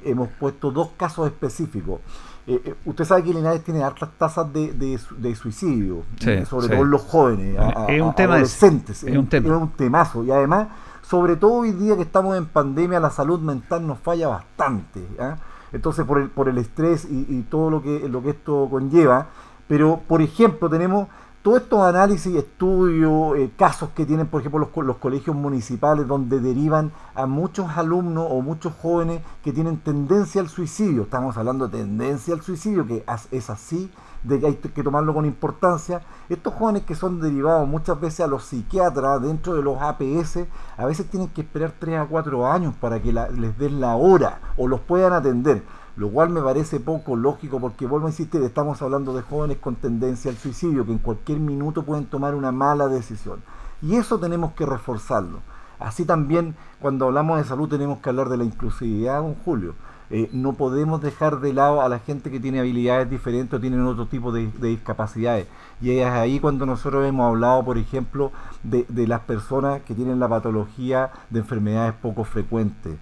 Hemos puesto dos casos específicos. Eh, eh, usted sabe que Linares tiene altas tasas de, de su- de suicidio, Sí, eh, sobre sí. todo en los jóvenes, a- a- Es un a- tema ese, adolescentes. es un tema. Es un temazo. Y además, sobre todo hoy día que estamos en pandemia, la salud mental nos falla bastante. ¿ah? Entonces, por el, por el estrés y, y todo lo que, lo que esto conlleva. Pero, por ejemplo, tenemos todos estos análisis, estudios, eh, casos que tienen, por ejemplo, los, co- los colegios municipales, donde derivan a muchos alumnos o muchos jóvenes que tienen tendencia al suicidio. Estamos hablando de tendencia al suicidio, que es así, de que hay que tomarlo con importancia. Estos jóvenes que son derivados muchas veces a los psiquiatras dentro de los APS, a veces tienen que esperar 3 a 4 años para que les den la hora o los puedan atender. Lo cual me parece poco lógico porque, vuelvo a insistir, estamos hablando de jóvenes con tendencia al suicidio que en cualquier minuto pueden tomar una mala decisión. Y eso tenemos que reforzarlo. Así también, cuando hablamos de salud, tenemos que hablar de la inclusividad, don Julio. Eh, no podemos dejar de lado a la gente que tiene habilidades diferentes o tienen otro tipo de, de discapacidades. Y es ahí cuando nosotros hemos hablado, por ejemplo, de, de las personas que tienen la patología de enfermedades poco frecuentes.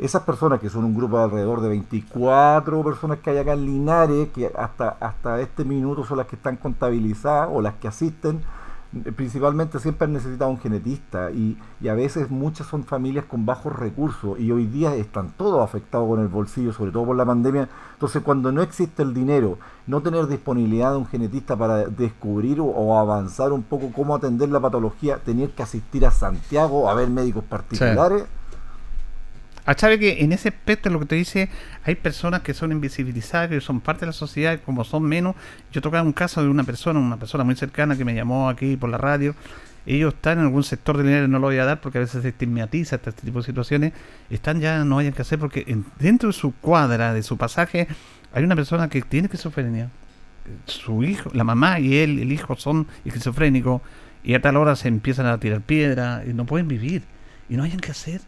Esas personas, que son un grupo de alrededor de 24 personas que hay acá en Linares, que hasta, hasta este minuto son las que están contabilizadas o las que asisten, principalmente siempre han necesitado un genetista y, y a veces muchas son familias con bajos recursos y hoy día están todos afectados con el bolsillo, sobre todo por la pandemia. Entonces cuando no existe el dinero, no tener disponibilidad de un genetista para descubrir o, o avanzar un poco cómo atender la patología, tener que asistir a Santiago a ver médicos particulares. Sabe que en ese aspecto lo que te dice, hay personas que son invisibilizadas, que son parte de la sociedad, como son menos. Yo tocaba un caso de una persona, una persona muy cercana que me llamó aquí por la radio. Ellos están en algún sector del dinero, no lo voy a dar porque a veces se estigmatiza este tipo de situaciones. Están ya, no hayan que hacer porque en- dentro de su cuadra, de su pasaje, hay una persona que tiene esquizofrenia. Su hijo, la mamá y él, el hijo son esquizofrénicos y a tal hora se empiezan a tirar piedras y no pueden vivir y no hayan que hacer.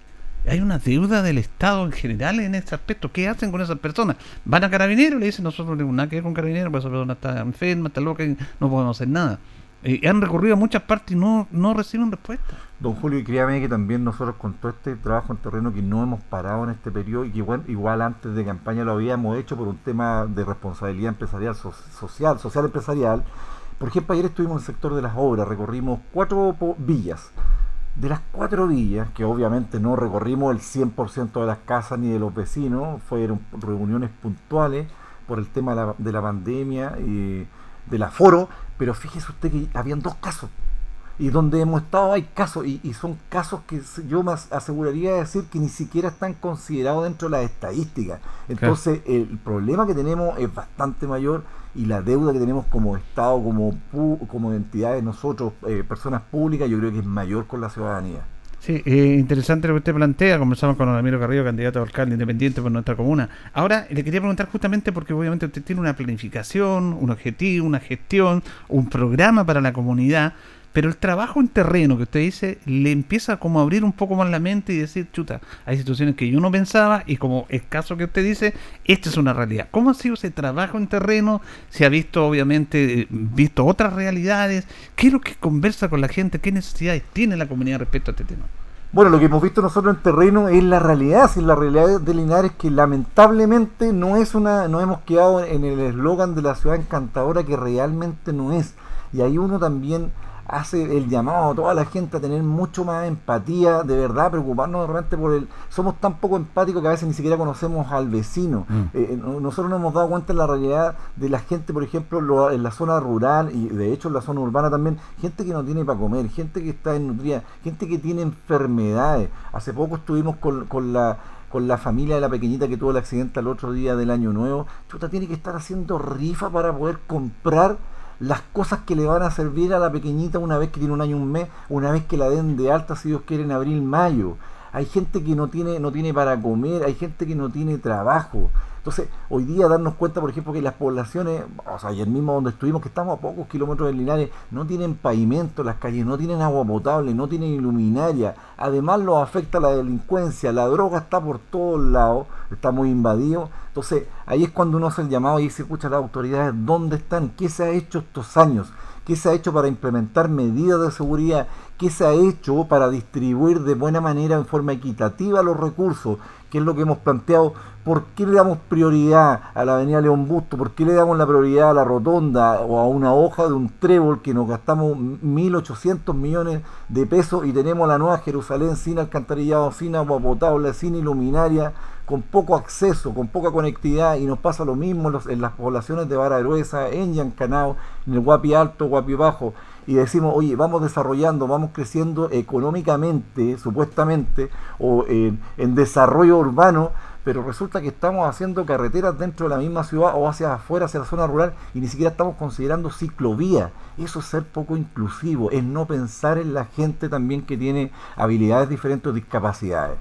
Hay una deuda del Estado en general en este aspecto. ¿Qué hacen con esas personas? Van a carabineros y le dicen, nosotros no tenemos nada que ver con carabineros, porque esa persona está enferma, está loca y no podemos hacer nada. Eh, han recurrido a muchas partes y no, no reciben respuesta. Don Julio, y créame que también nosotros con todo este trabajo en terreno que no hemos parado en este periodo y que igual, igual antes de campaña lo habíamos hecho por un tema de responsabilidad empresarial, so- social, social empresarial. Por ejemplo, ayer estuvimos en el sector de las obras, recorrimos cuatro villas. De las cuatro villas, que obviamente no recorrimos el 100% de las casas ni de los vecinos, fueron reuniones puntuales por el tema de la, de la pandemia y del aforo, pero fíjese usted que habían dos casos. Y donde hemos estado hay casos, y, y son casos que yo me as- aseguraría de decir que ni siquiera están considerados dentro de las estadísticas. Entonces, el problema que tenemos es bastante mayor y la deuda que tenemos como Estado, como, como entidades, nosotros, eh, personas públicas, yo creo que es mayor con la ciudadanía. Sí, eh, interesante lo que usted plantea. Conversamos con Ramiro Carrillo, candidato a alcalde independiente por nuestra comuna. Ahora, le quería preguntar justamente porque obviamente usted tiene una planificación, un objetivo, una gestión, un programa para la comunidad, pero el trabajo en terreno que usted dice le empieza como a abrir un poco más la mente y decir, chuta, hay situaciones que yo no pensaba y como el caso que usted dice, esta es una realidad. ¿Cómo ha sido ese trabajo en terreno? ¿Se ha visto obviamente, visto otras realidades? ¿Qué es lo que conversa con la gente? ¿Qué necesidades tiene la comunidad respecto a este tema? Bueno, lo que hemos visto nosotros en terreno es la realidad, si la realidad de Linares que lamentablemente no es una, no hemos quedado en el eslogan de la ciudad encantadora que realmente no es. Y ahí uno también hace el llamado a toda la gente a tener mucho más empatía, de verdad, preocuparnos de repente por el... Somos tan poco empáticos que a veces ni siquiera conocemos al vecino. Mm. Eh, no- nosotros nos hemos dado cuenta de la realidad de la gente, por ejemplo, lo- en la zona rural y de hecho en la zona urbana también, gente que no tiene para comer, gente que está desnutrida, gente que tiene enfermedades. Hace poco estuvimos con, con la con la familia de la pequeñita que tuvo el accidente el otro día del año nuevo. Chuta, tiene que estar haciendo rifa para poder comprar las cosas que le van a servir a la pequeñita una vez que tiene un año, un mes, una vez que la den de alta, si Dios quiere, en abril, mayo. Hay gente que no tiene, no tiene para comer, hay gente que no tiene trabajo. Entonces, hoy día darnos cuenta, por ejemplo, que las poblaciones, o sea, ayer mismo donde estuvimos, que estamos a pocos kilómetros de Linares, no tienen pavimento las calles, no tienen agua potable, no tienen iluminaria. Además, los afecta la delincuencia, la droga está por todos lados, está muy invadido. Entonces, ahí es cuando uno hace el llamado y se escucha las autoridades, ¿dónde están? ¿Qué se ha hecho estos años? ¿Qué se ha hecho para implementar medidas de seguridad? ¿Qué se ha hecho para distribuir de buena manera, en forma equitativa, los recursos? ¿Qué es lo que hemos planteado? ¿Por qué le damos prioridad a la avenida León Busto? ¿Por qué le damos la prioridad a la rotonda o a una hoja de un trébol que nos gastamos 1.800 millones de pesos y tenemos la nueva Jerusalén sin alcantarillado, sin agua potable, sin iluminaria, con poco acceso, con poca conectividad y nos pasa lo mismo en, los- en las poblaciones de Vara Gruesa, en Yancanao, en el Guapi Alto, Guapi Bajo y decimos, oye, vamos desarrollando, vamos creciendo económicamente, supuestamente, o en, desarrollo urbano, pero resulta que estamos haciendo carreteras dentro de la misma ciudad o hacia afuera, hacia la zona rural, y ni siquiera estamos considerando ciclovía. Eso es ser poco inclusivo, es no pensar en la gente también que tiene habilidades diferentes o discapacidades.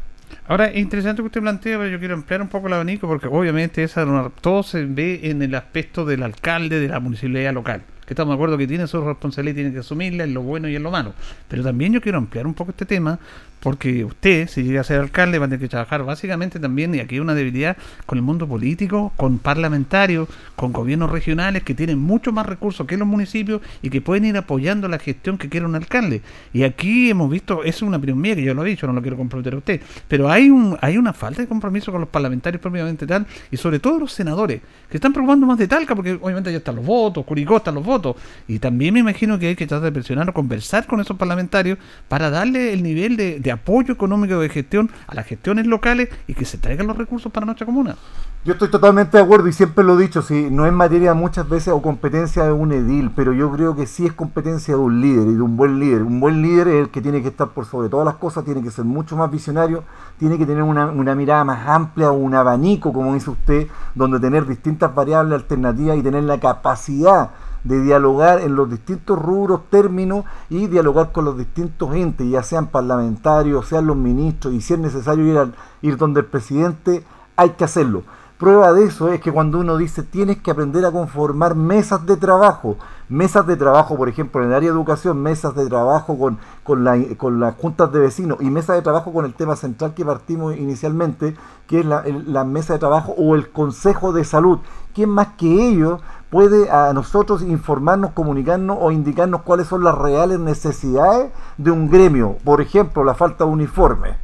Ahora, es interesante que usted plantea, pero yo quiero ampliar un poco el abanico porque obviamente esa, todo se ve en el aspecto del alcalde de la municipalidad local. Que estamos de acuerdo que tiene su responsabilidad y tiene que asumirla en lo bueno y en lo malo. Pero también yo quiero ampliar un poco este tema porque usted, si llega a ser alcalde, va a tener que trabajar básicamente también, y aquí hay una debilidad, con el mundo político, con parlamentarios, con gobiernos regionales que tienen mucho más recursos que los municipios y que pueden ir apoyando la gestión que quiere un alcalde. Y aquí hemos visto, es una opinión mía que yo lo he dicho, no lo quiero comprometer a usted, pero hay un hay una falta de compromiso con los parlamentarios propiamente tal, y sobre todo los senadores, que están preocupando más de Talca, porque obviamente ya están los votos, Curicó están los votos, y también me imagino que hay que tratar de presionar o conversar con esos parlamentarios para darle el nivel de, de apoyo económico de gestión a las gestiones locales y que se traigan los recursos para nuestra comuna. Yo estoy totalmente de acuerdo y siempre lo he dicho, si no es materia muchas veces o competencia de un edil, pero yo creo que sí es competencia de un líder y de un buen líder. Un buen líder es el que tiene que estar por sobre todas las cosas, tiene que ser mucho más visionario, tiene que tener una, una mirada más amplia, un abanico, como dice usted, donde tener distintas variables alternativas y tener la capacidad de dialogar en los distintos rubros, términos y dialogar con los distintos entes, ya sean parlamentarios, sean los ministros, y si es necesario ir, al- ir donde el presidente, hay que hacerlo. Prueba de eso es que cuando uno dice tienes que aprender a conformar mesas de trabajo, mesas de trabajo, por ejemplo, en el área de educación, mesas de trabajo con, con, la- con las juntas de vecinos y mesas de trabajo con el tema central que partimos inicialmente, que es la, la mesa de trabajo o el consejo de salud. ¿Quién más que ellos puede a nosotros informarnos, comunicarnos o indicarnos cuáles son las reales necesidades de un gremio? Por ejemplo, la falta de uniforme.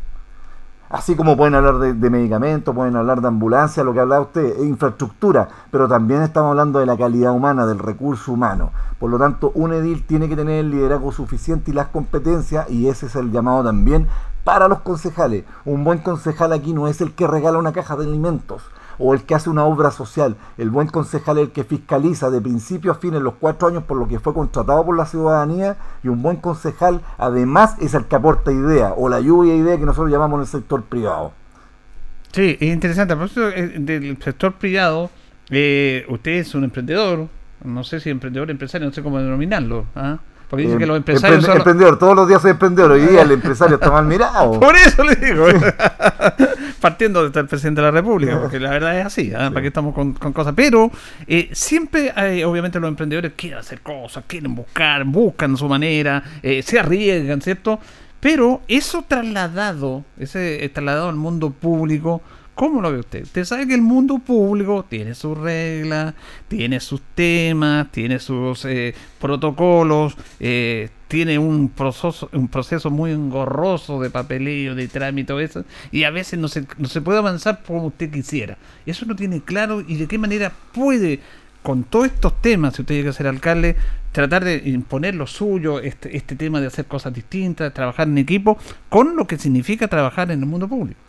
Así como pueden hablar de, medicamentos, pueden hablar de ambulancia, lo que hablaba usted, e infraestructura, pero también estamos hablando de la calidad humana, del recurso humano. Por lo tanto, un edil tiene que tener el liderazgo suficiente y las competencias, y ese es el llamado también para los concejales. Un buen concejal aquí no es el que regala una caja de alimentos o el que hace una obra social. El buen concejal es el que fiscaliza de principio a fin en los cuatro años por lo que fue contratado por la ciudadanía y un buen concejal además es el que aporta idea o la lluvia de idea que nosotros llamamos en el sector privado. Sí, es interesante. A propósito eh, del sector privado, eh, usted es un emprendedor, no sé si emprendedor, empresario, no sé cómo denominarlo. ¿ah? Porque dice Em- que los empresarios son... Emprendedor, todos los días soy emprendedor, hoy día el empresario está mal mirado. Por eso le digo. Partiendo de estar el presidente de la República, porque la verdad es así, ¿ah? ¿para qué estamos con, con cosas? Pero eh, siempre, hay, obviamente, los emprendedores quieren hacer cosas, quieren buscar, buscan su manera, eh, se arriesgan, ¿cierto? Pero eso trasladado, ese eh, trasladado al mundo público, ¿cómo lo ve usted? Usted sabe que el mundo público tiene sus reglas, tiene sus temas, tiene sus eh, protocolos, eh, tiene un proceso, un proceso muy engorroso de papeleo, de trámite, eso, y a veces no se, no se puede avanzar como usted quisiera. Eso no tiene claro y de qué manera puede, con todos estos temas, si usted llega a ser alcalde, tratar de imponer lo suyo, este, este tema de hacer cosas distintas, trabajar en equipo, con lo que significa trabajar en el mundo público.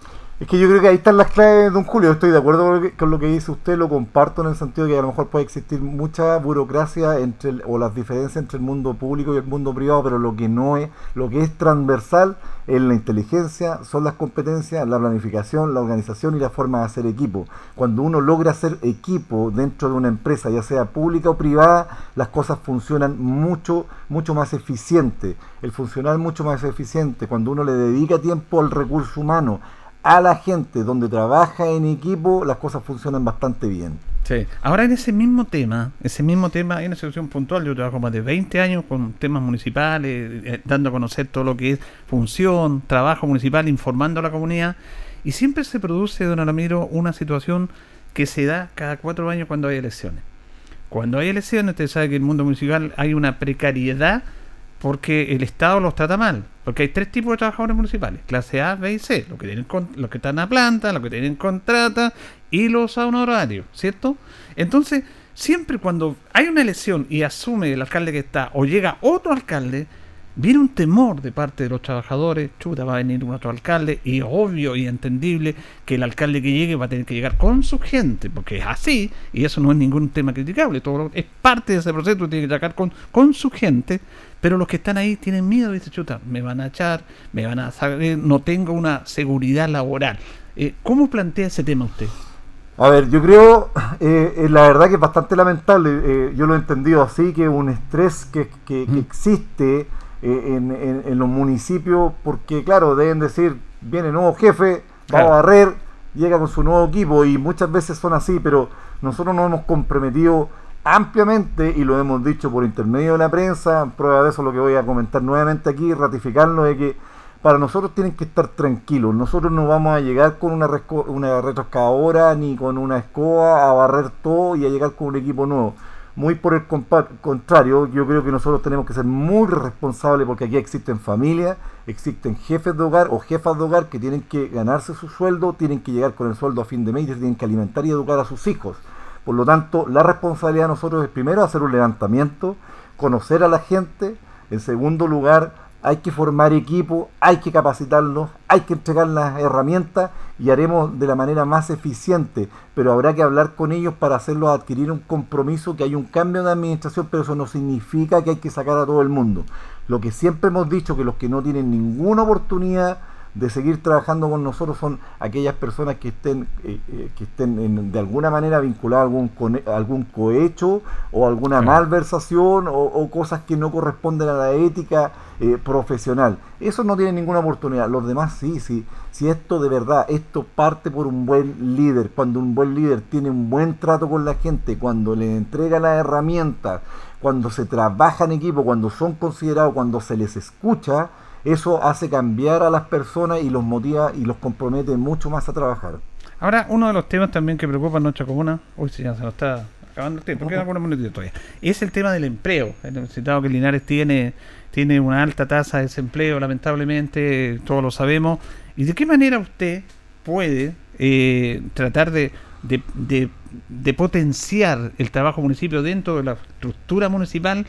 Es que yo creo que ahí están las claves, don Julio. Estoy de acuerdo con lo, que, con lo que dice usted, lo comparto en el sentido de que a lo mejor puede existir mucha burocracia entre el- o las diferencias entre el mundo público y el mundo privado, pero lo que no es, lo que es transversal es la inteligencia, son las competencias, la planificación, la organización y la forma de hacer equipo. Cuando uno logra hacer equipo dentro de una empresa, ya sea pública o privada, las cosas funcionan mucho, mucho más eficiente. El funcionar mucho más eficiente, cuando uno le dedica tiempo al recurso humano, a la gente donde trabaja en equipo, las cosas funcionan bastante bien. Sí. Ahora en ese mismo tema, ese mismo tema, hay una situación puntual, yo trabajo más de 20 años con temas municipales, eh, dando a conocer todo lo que es función, trabajo municipal, informando a la comunidad, y siempre se produce, don Aramiro, una situación que se da cada cuatro años cuando hay elecciones. Cuando hay elecciones, usted sabe que en el mundo municipal hay una precariedad porque el Estado los trata mal. Porque hay tres tipos de trabajadores municipales: clase A, B y C. Los que, tienen con- los que están a planta, los que tienen contrata y los honorarios, ¿cierto? Entonces, siempre cuando hay una elección y asume el alcalde que está o llega otro alcalde, viene un temor de parte de los trabajadores, chuta, va a venir un otro alcalde, y obvio y entendible que el alcalde que llegue va a tener que llegar con su gente, porque es así, y eso no es ningún tema criticable, todo es parte de ese proceso, tiene que llegar con, con su gente, pero los que están ahí tienen miedo, dice chuta, me van a echar, me van a saber, no tengo una seguridad laboral. Eh, ¿Cómo plantea ese tema usted? A ver, yo creo, eh, eh, la verdad que es bastante lamentable, eh, yo lo he entendido así, que un estrés que, que- que existe eh, en, en- en los municipios, porque claro, deben decir, viene nuevo jefe, va Claro. a barrer, llega con su nuevo equipo y muchas veces son así, pero nosotros nos hemos comprometido ampliamente y lo hemos dicho por intermedio de la prensa, prueba de eso lo que voy a comentar nuevamente aquí, ratificarlo de que para nosotros tienen que estar tranquilos. Nosotros no vamos a llegar con una, una retroexcavadora ni con una escoba a barrer todo y a llegar con un equipo nuevo. Muy por el contrario, yo creo que nosotros tenemos que ser muy responsables porque aquí existen familias, existen jefes de hogar o jefas de hogar que tienen que ganarse su sueldo, tienen que llegar con el sueldo a fin de mes y tienen que alimentar y educar a sus hijos. Por lo tanto, la responsabilidad de nosotros es primero hacer un levantamiento, conocer a la gente, en segundo lugar, hay que formar equipo, hay que capacitarlos, hay que entregar las herramientas y haremos de la manera más eficiente, pero habrá que hablar con ellos para hacerlos adquirir un compromiso, que hay un cambio de administración, pero eso no significa que hay que sacar a todo el mundo. Lo que siempre hemos dicho, que los que no tienen ninguna oportunidad de seguir trabajando con nosotros son aquellas personas que estén eh, eh, que estén en- de alguna manera vinculadas a algún algún cohecho o alguna malversación o, o cosas que no corresponden a la ética eh, profesional. Eso no tiene ninguna oportunidad. Los demás sí sí. Si esto de verdad esto parte por un buen líder cuando un buen líder tiene un buen trato con la gente cuando le entrega las herramientas cuando se trabaja en equipo cuando son considerados cuando se les escucha eso hace cambiar a las personas y los motiva y los compromete mucho más a trabajar. Ahora, uno de los temas también que preocupa a nuestra comuna, uy, si ya se nos está acabando el tiempo, quedan algunos minutitos todavía, es el tema del empleo. Hemos citado que Linares tiene, tiene una alta tasa de desempleo, lamentablemente, todos lo sabemos. ¿Y de qué manera usted puede eh, tratar de, de, de- de potenciar el trabajo municipio dentro de la estructura municipal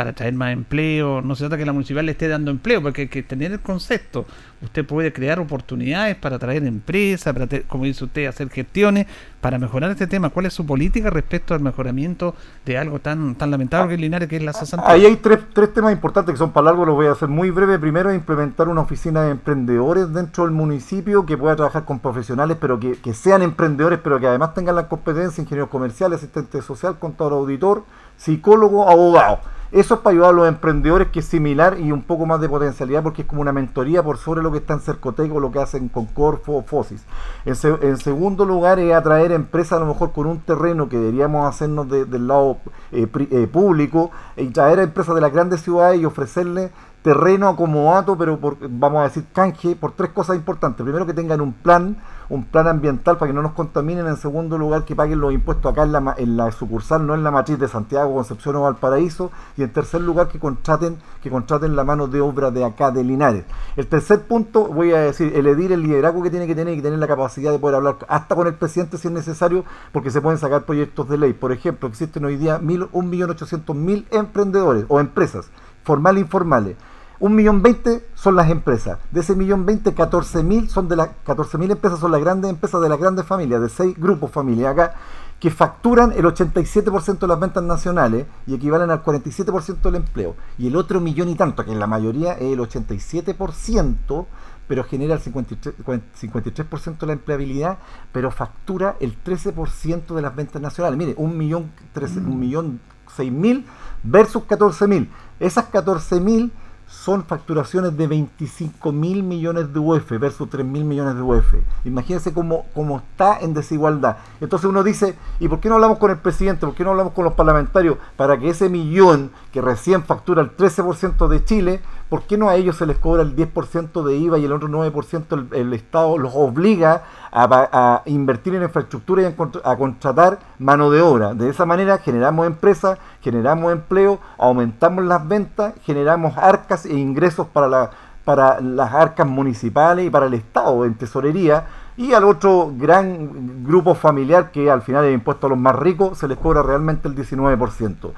para traer más empleo. No se trata que la municipal le esté dando empleo, porque hay que tener el concepto. Usted puede crear oportunidades para traer empresas, para, como dice usted, hacer gestiones para mejorar este tema. ¿Cuál es su política respecto al mejoramiento de algo tan tan lamentable que es Linares, que es la cesantía? Ahí hay tres, tres temas importantes que son para largo, los voy a hacer muy breve. Primero, implementar una oficina de emprendedores dentro del municipio que pueda trabajar con profesionales, pero que, que sean emprendedores, pero que además tengan la competencia, ingeniero comercial, asistente social, contador auditor, psicólogo, abogado. Eso es para ayudar a los emprendedores, que es similar y un poco más de potencialidad, porque es como una mentoría por sobre lo que está en Cercotec o lo que hacen con Corfo o Fosis. En, se- en segundo lugar, es atraer empresas a lo mejor con un terreno que deberíamos hacernos de- del lado eh, pri- eh, público y traer a empresas de las grandes ciudades y ofrecerles terreno acomodato, pero por, vamos a decir canje, por tres cosas importantes. Primero, que tengan un plan, un plan ambiental para que no nos contaminen. En segundo lugar, que paguen los impuestos acá en la, en la sucursal, no en la matriz de Santiago, Concepción o Valparaíso. Y en tercer lugar, que contraten, que contraten la mano de obra de acá de Linares. El tercer punto, voy a decir, el edil, el liderazgo que tiene que tener y que tener la capacidad de poder hablar hasta con el presidente si es necesario, porque se pueden sacar proyectos de ley. Por ejemplo, existen hoy día mil- 1.800.000 emprendedores o empresas, formales e informales. Un millón veinte son las empresas. De ese millón veinte, 14 mil son de las 14 mil empresas son las grandes empresas de las grandes familias, de seis grupos familiares acá, que facturan el 87% de las ventas nacionales y equivalen al 47% del empleo. Y el otro millón y tanto, que en la mayoría es el 87%, pero genera el 53%, 53 de la empleabilidad, pero factura el 13% de las ventas nacionales. Mire, un millón, trece- un millón seis mil versus 14 mil. Esas 14 mil son facturaciones de 25 mil millones de UF versus 3 mil millones de UF. Imagínense cómo, cómo está en desigualdad. Entonces uno dice, ¿y por qué no hablamos con el presidente? ¿Por qué no hablamos con los parlamentarios para que ese millón que recién factura el 13% de Chile, ¿por qué no a ellos se les cobra el 10% de IVA y el otro 9% el, el Estado los obliga a, invertir en infraestructura y a, contr- a contratar mano de obra? De esa manera generamos empresas, generamos empleo, aumentamos las ventas, generamos arcas e ingresos para, la, para las arcas municipales y para el Estado en tesorería. Y al otro gran grupo familiar que al final el impuesto a los más ricos se les cobra realmente el 19%.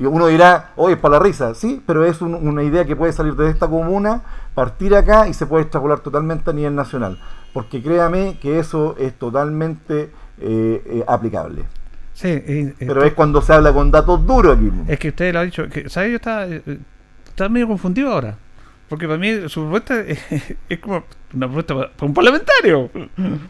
Y uno dirá, oye, es para la risa, sí, pero es un- una idea que puede salir de esta comuna, partir acá y se puede extrapolar totalmente a nivel nacional. Porque créame que eso es totalmente eh, eh, aplicable. Sí, eh, Pero es cuando se habla con datos duros aquí. Es que usted lo ha dicho. Que, ¿Sabe? Yo estaba, eh, estaba medio confundido ahora. Porque para mí su propuesta es, es como una propuesta para, para un parlamentario.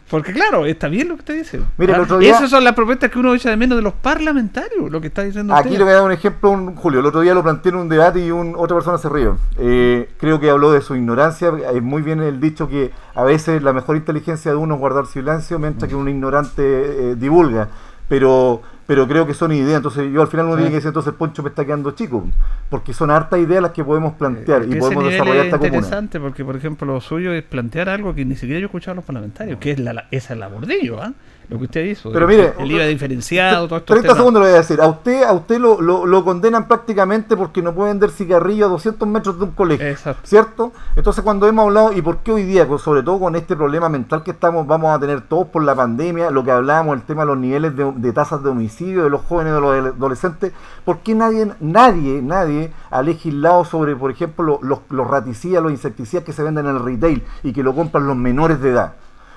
Porque claro, está bien lo que usted dice. Mire, el otro día- Esas son las propuestas que uno echa de menos de los parlamentarios, lo que está diciendo Aquí usted. le voy a dar un ejemplo, un, Julio. El otro día lo planteé en un debate y un, otra persona se rió. Eh, creo que habló de su ignorancia. Es muy bien el dicho que a veces la mejor inteligencia de uno es guardar silencio mientras que un ignorante eh, divulga. Pero, pero creo que son ideas. Entonces yo al final uno tiene que decir, entonces Poncho me está quedando chico. Porque son hartas ideas las que podemos plantear Que y podemos desarrollar es esta comuna. interesante porque, por ejemplo, lo suyo es plantear algo que ni siquiera yo he escuchado a los parlamentarios, que es la, esa labor de ellos, ¿ah? Lo que usted hizo. Pero mire, el IVA diferenciado, todo esto. 30 segundos le voy a decir. A usted, a usted lo, lo- lo condenan prácticamente porque no puede vender cigarrillo a 200 metros de un colegio. ¿Cierto? Entonces, cuando hemos hablado, ¿y por qué hoy día, sobre todo con este problema mental que estamos, vamos a tener todos por la pandemia, lo que hablábamos, el tema de los niveles de, de tasas de homicidio de los jóvenes, de los adolescentes, ¿por qué nadie, nadie, nadie ha legislado sobre, por ejemplo, lo- los, los raticidas, los insecticidas que se venden en el retail y que lo compran los menores de edad?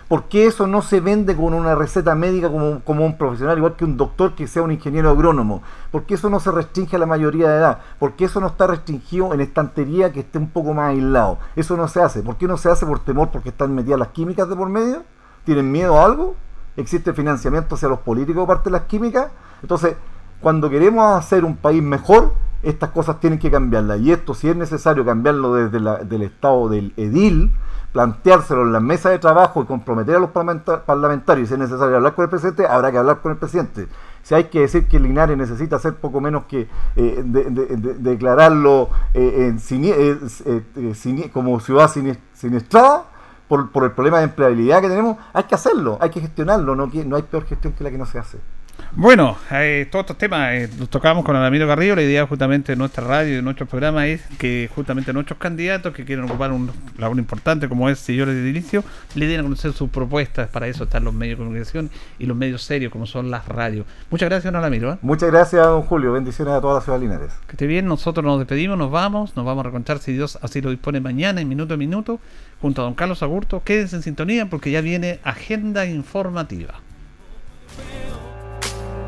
¿Por qué eso no se vende con una receta médica como, como un profesional, igual que un doctor que sea un ingeniero agrónomo? ¿Por qué eso no se restringe a la mayoría de edad? ¿Por qué eso no está restringido en estantería que esté un poco más aislado? Eso no se hace. ¿Por qué no se hace por temor? ¿Porque están metidas las químicas de por medio? ¿Tienen miedo a algo? ¿Existe financiamiento hacia los políticos de parte de las químicas? Entonces, cuando queremos hacer un país mejor, estas cosas tienen que cambiarlas. Y esto, si es necesario cambiarlo desde la- del estado del edil, planteárselo en las mesas de trabajo y comprometer a los parlamenta- parlamentarios, si es necesario hablar con el presidente, habrá que hablar con el presidente. Si hay que decir que Linares necesita hacer poco menos que eh, de- de- de- declararlo eh, en eh, eh, eh, como ciudad sini- siniestrada, por, por el problema de empleabilidad que tenemos, hay que hacerlo, hay que gestionarlo, no, no hay peor gestión que la que no se hace. Bueno, eh, todos estos temas eh, los tocamos con Alamiro Carrillo. La idea justamente de nuestra radio y de nuestro programa es que justamente nuestros candidatos que quieren ocupar un labor importante como es señores de inicio, le den a conocer sus propuestas. Para eso están los medios de comunicación y los medios serios como son las radios. Muchas gracias, don Alamiro. ¿eh? Muchas gracias, don Julio. Bendiciones a toda la ciudad de Linares. Que esté bien, nosotros nos despedimos, nos vamos, nos vamos a reconchar si Dios así lo dispone mañana en minuto a minuto junto a don Carlos Agurto. Quédense en sintonía porque ya viene agenda informativa.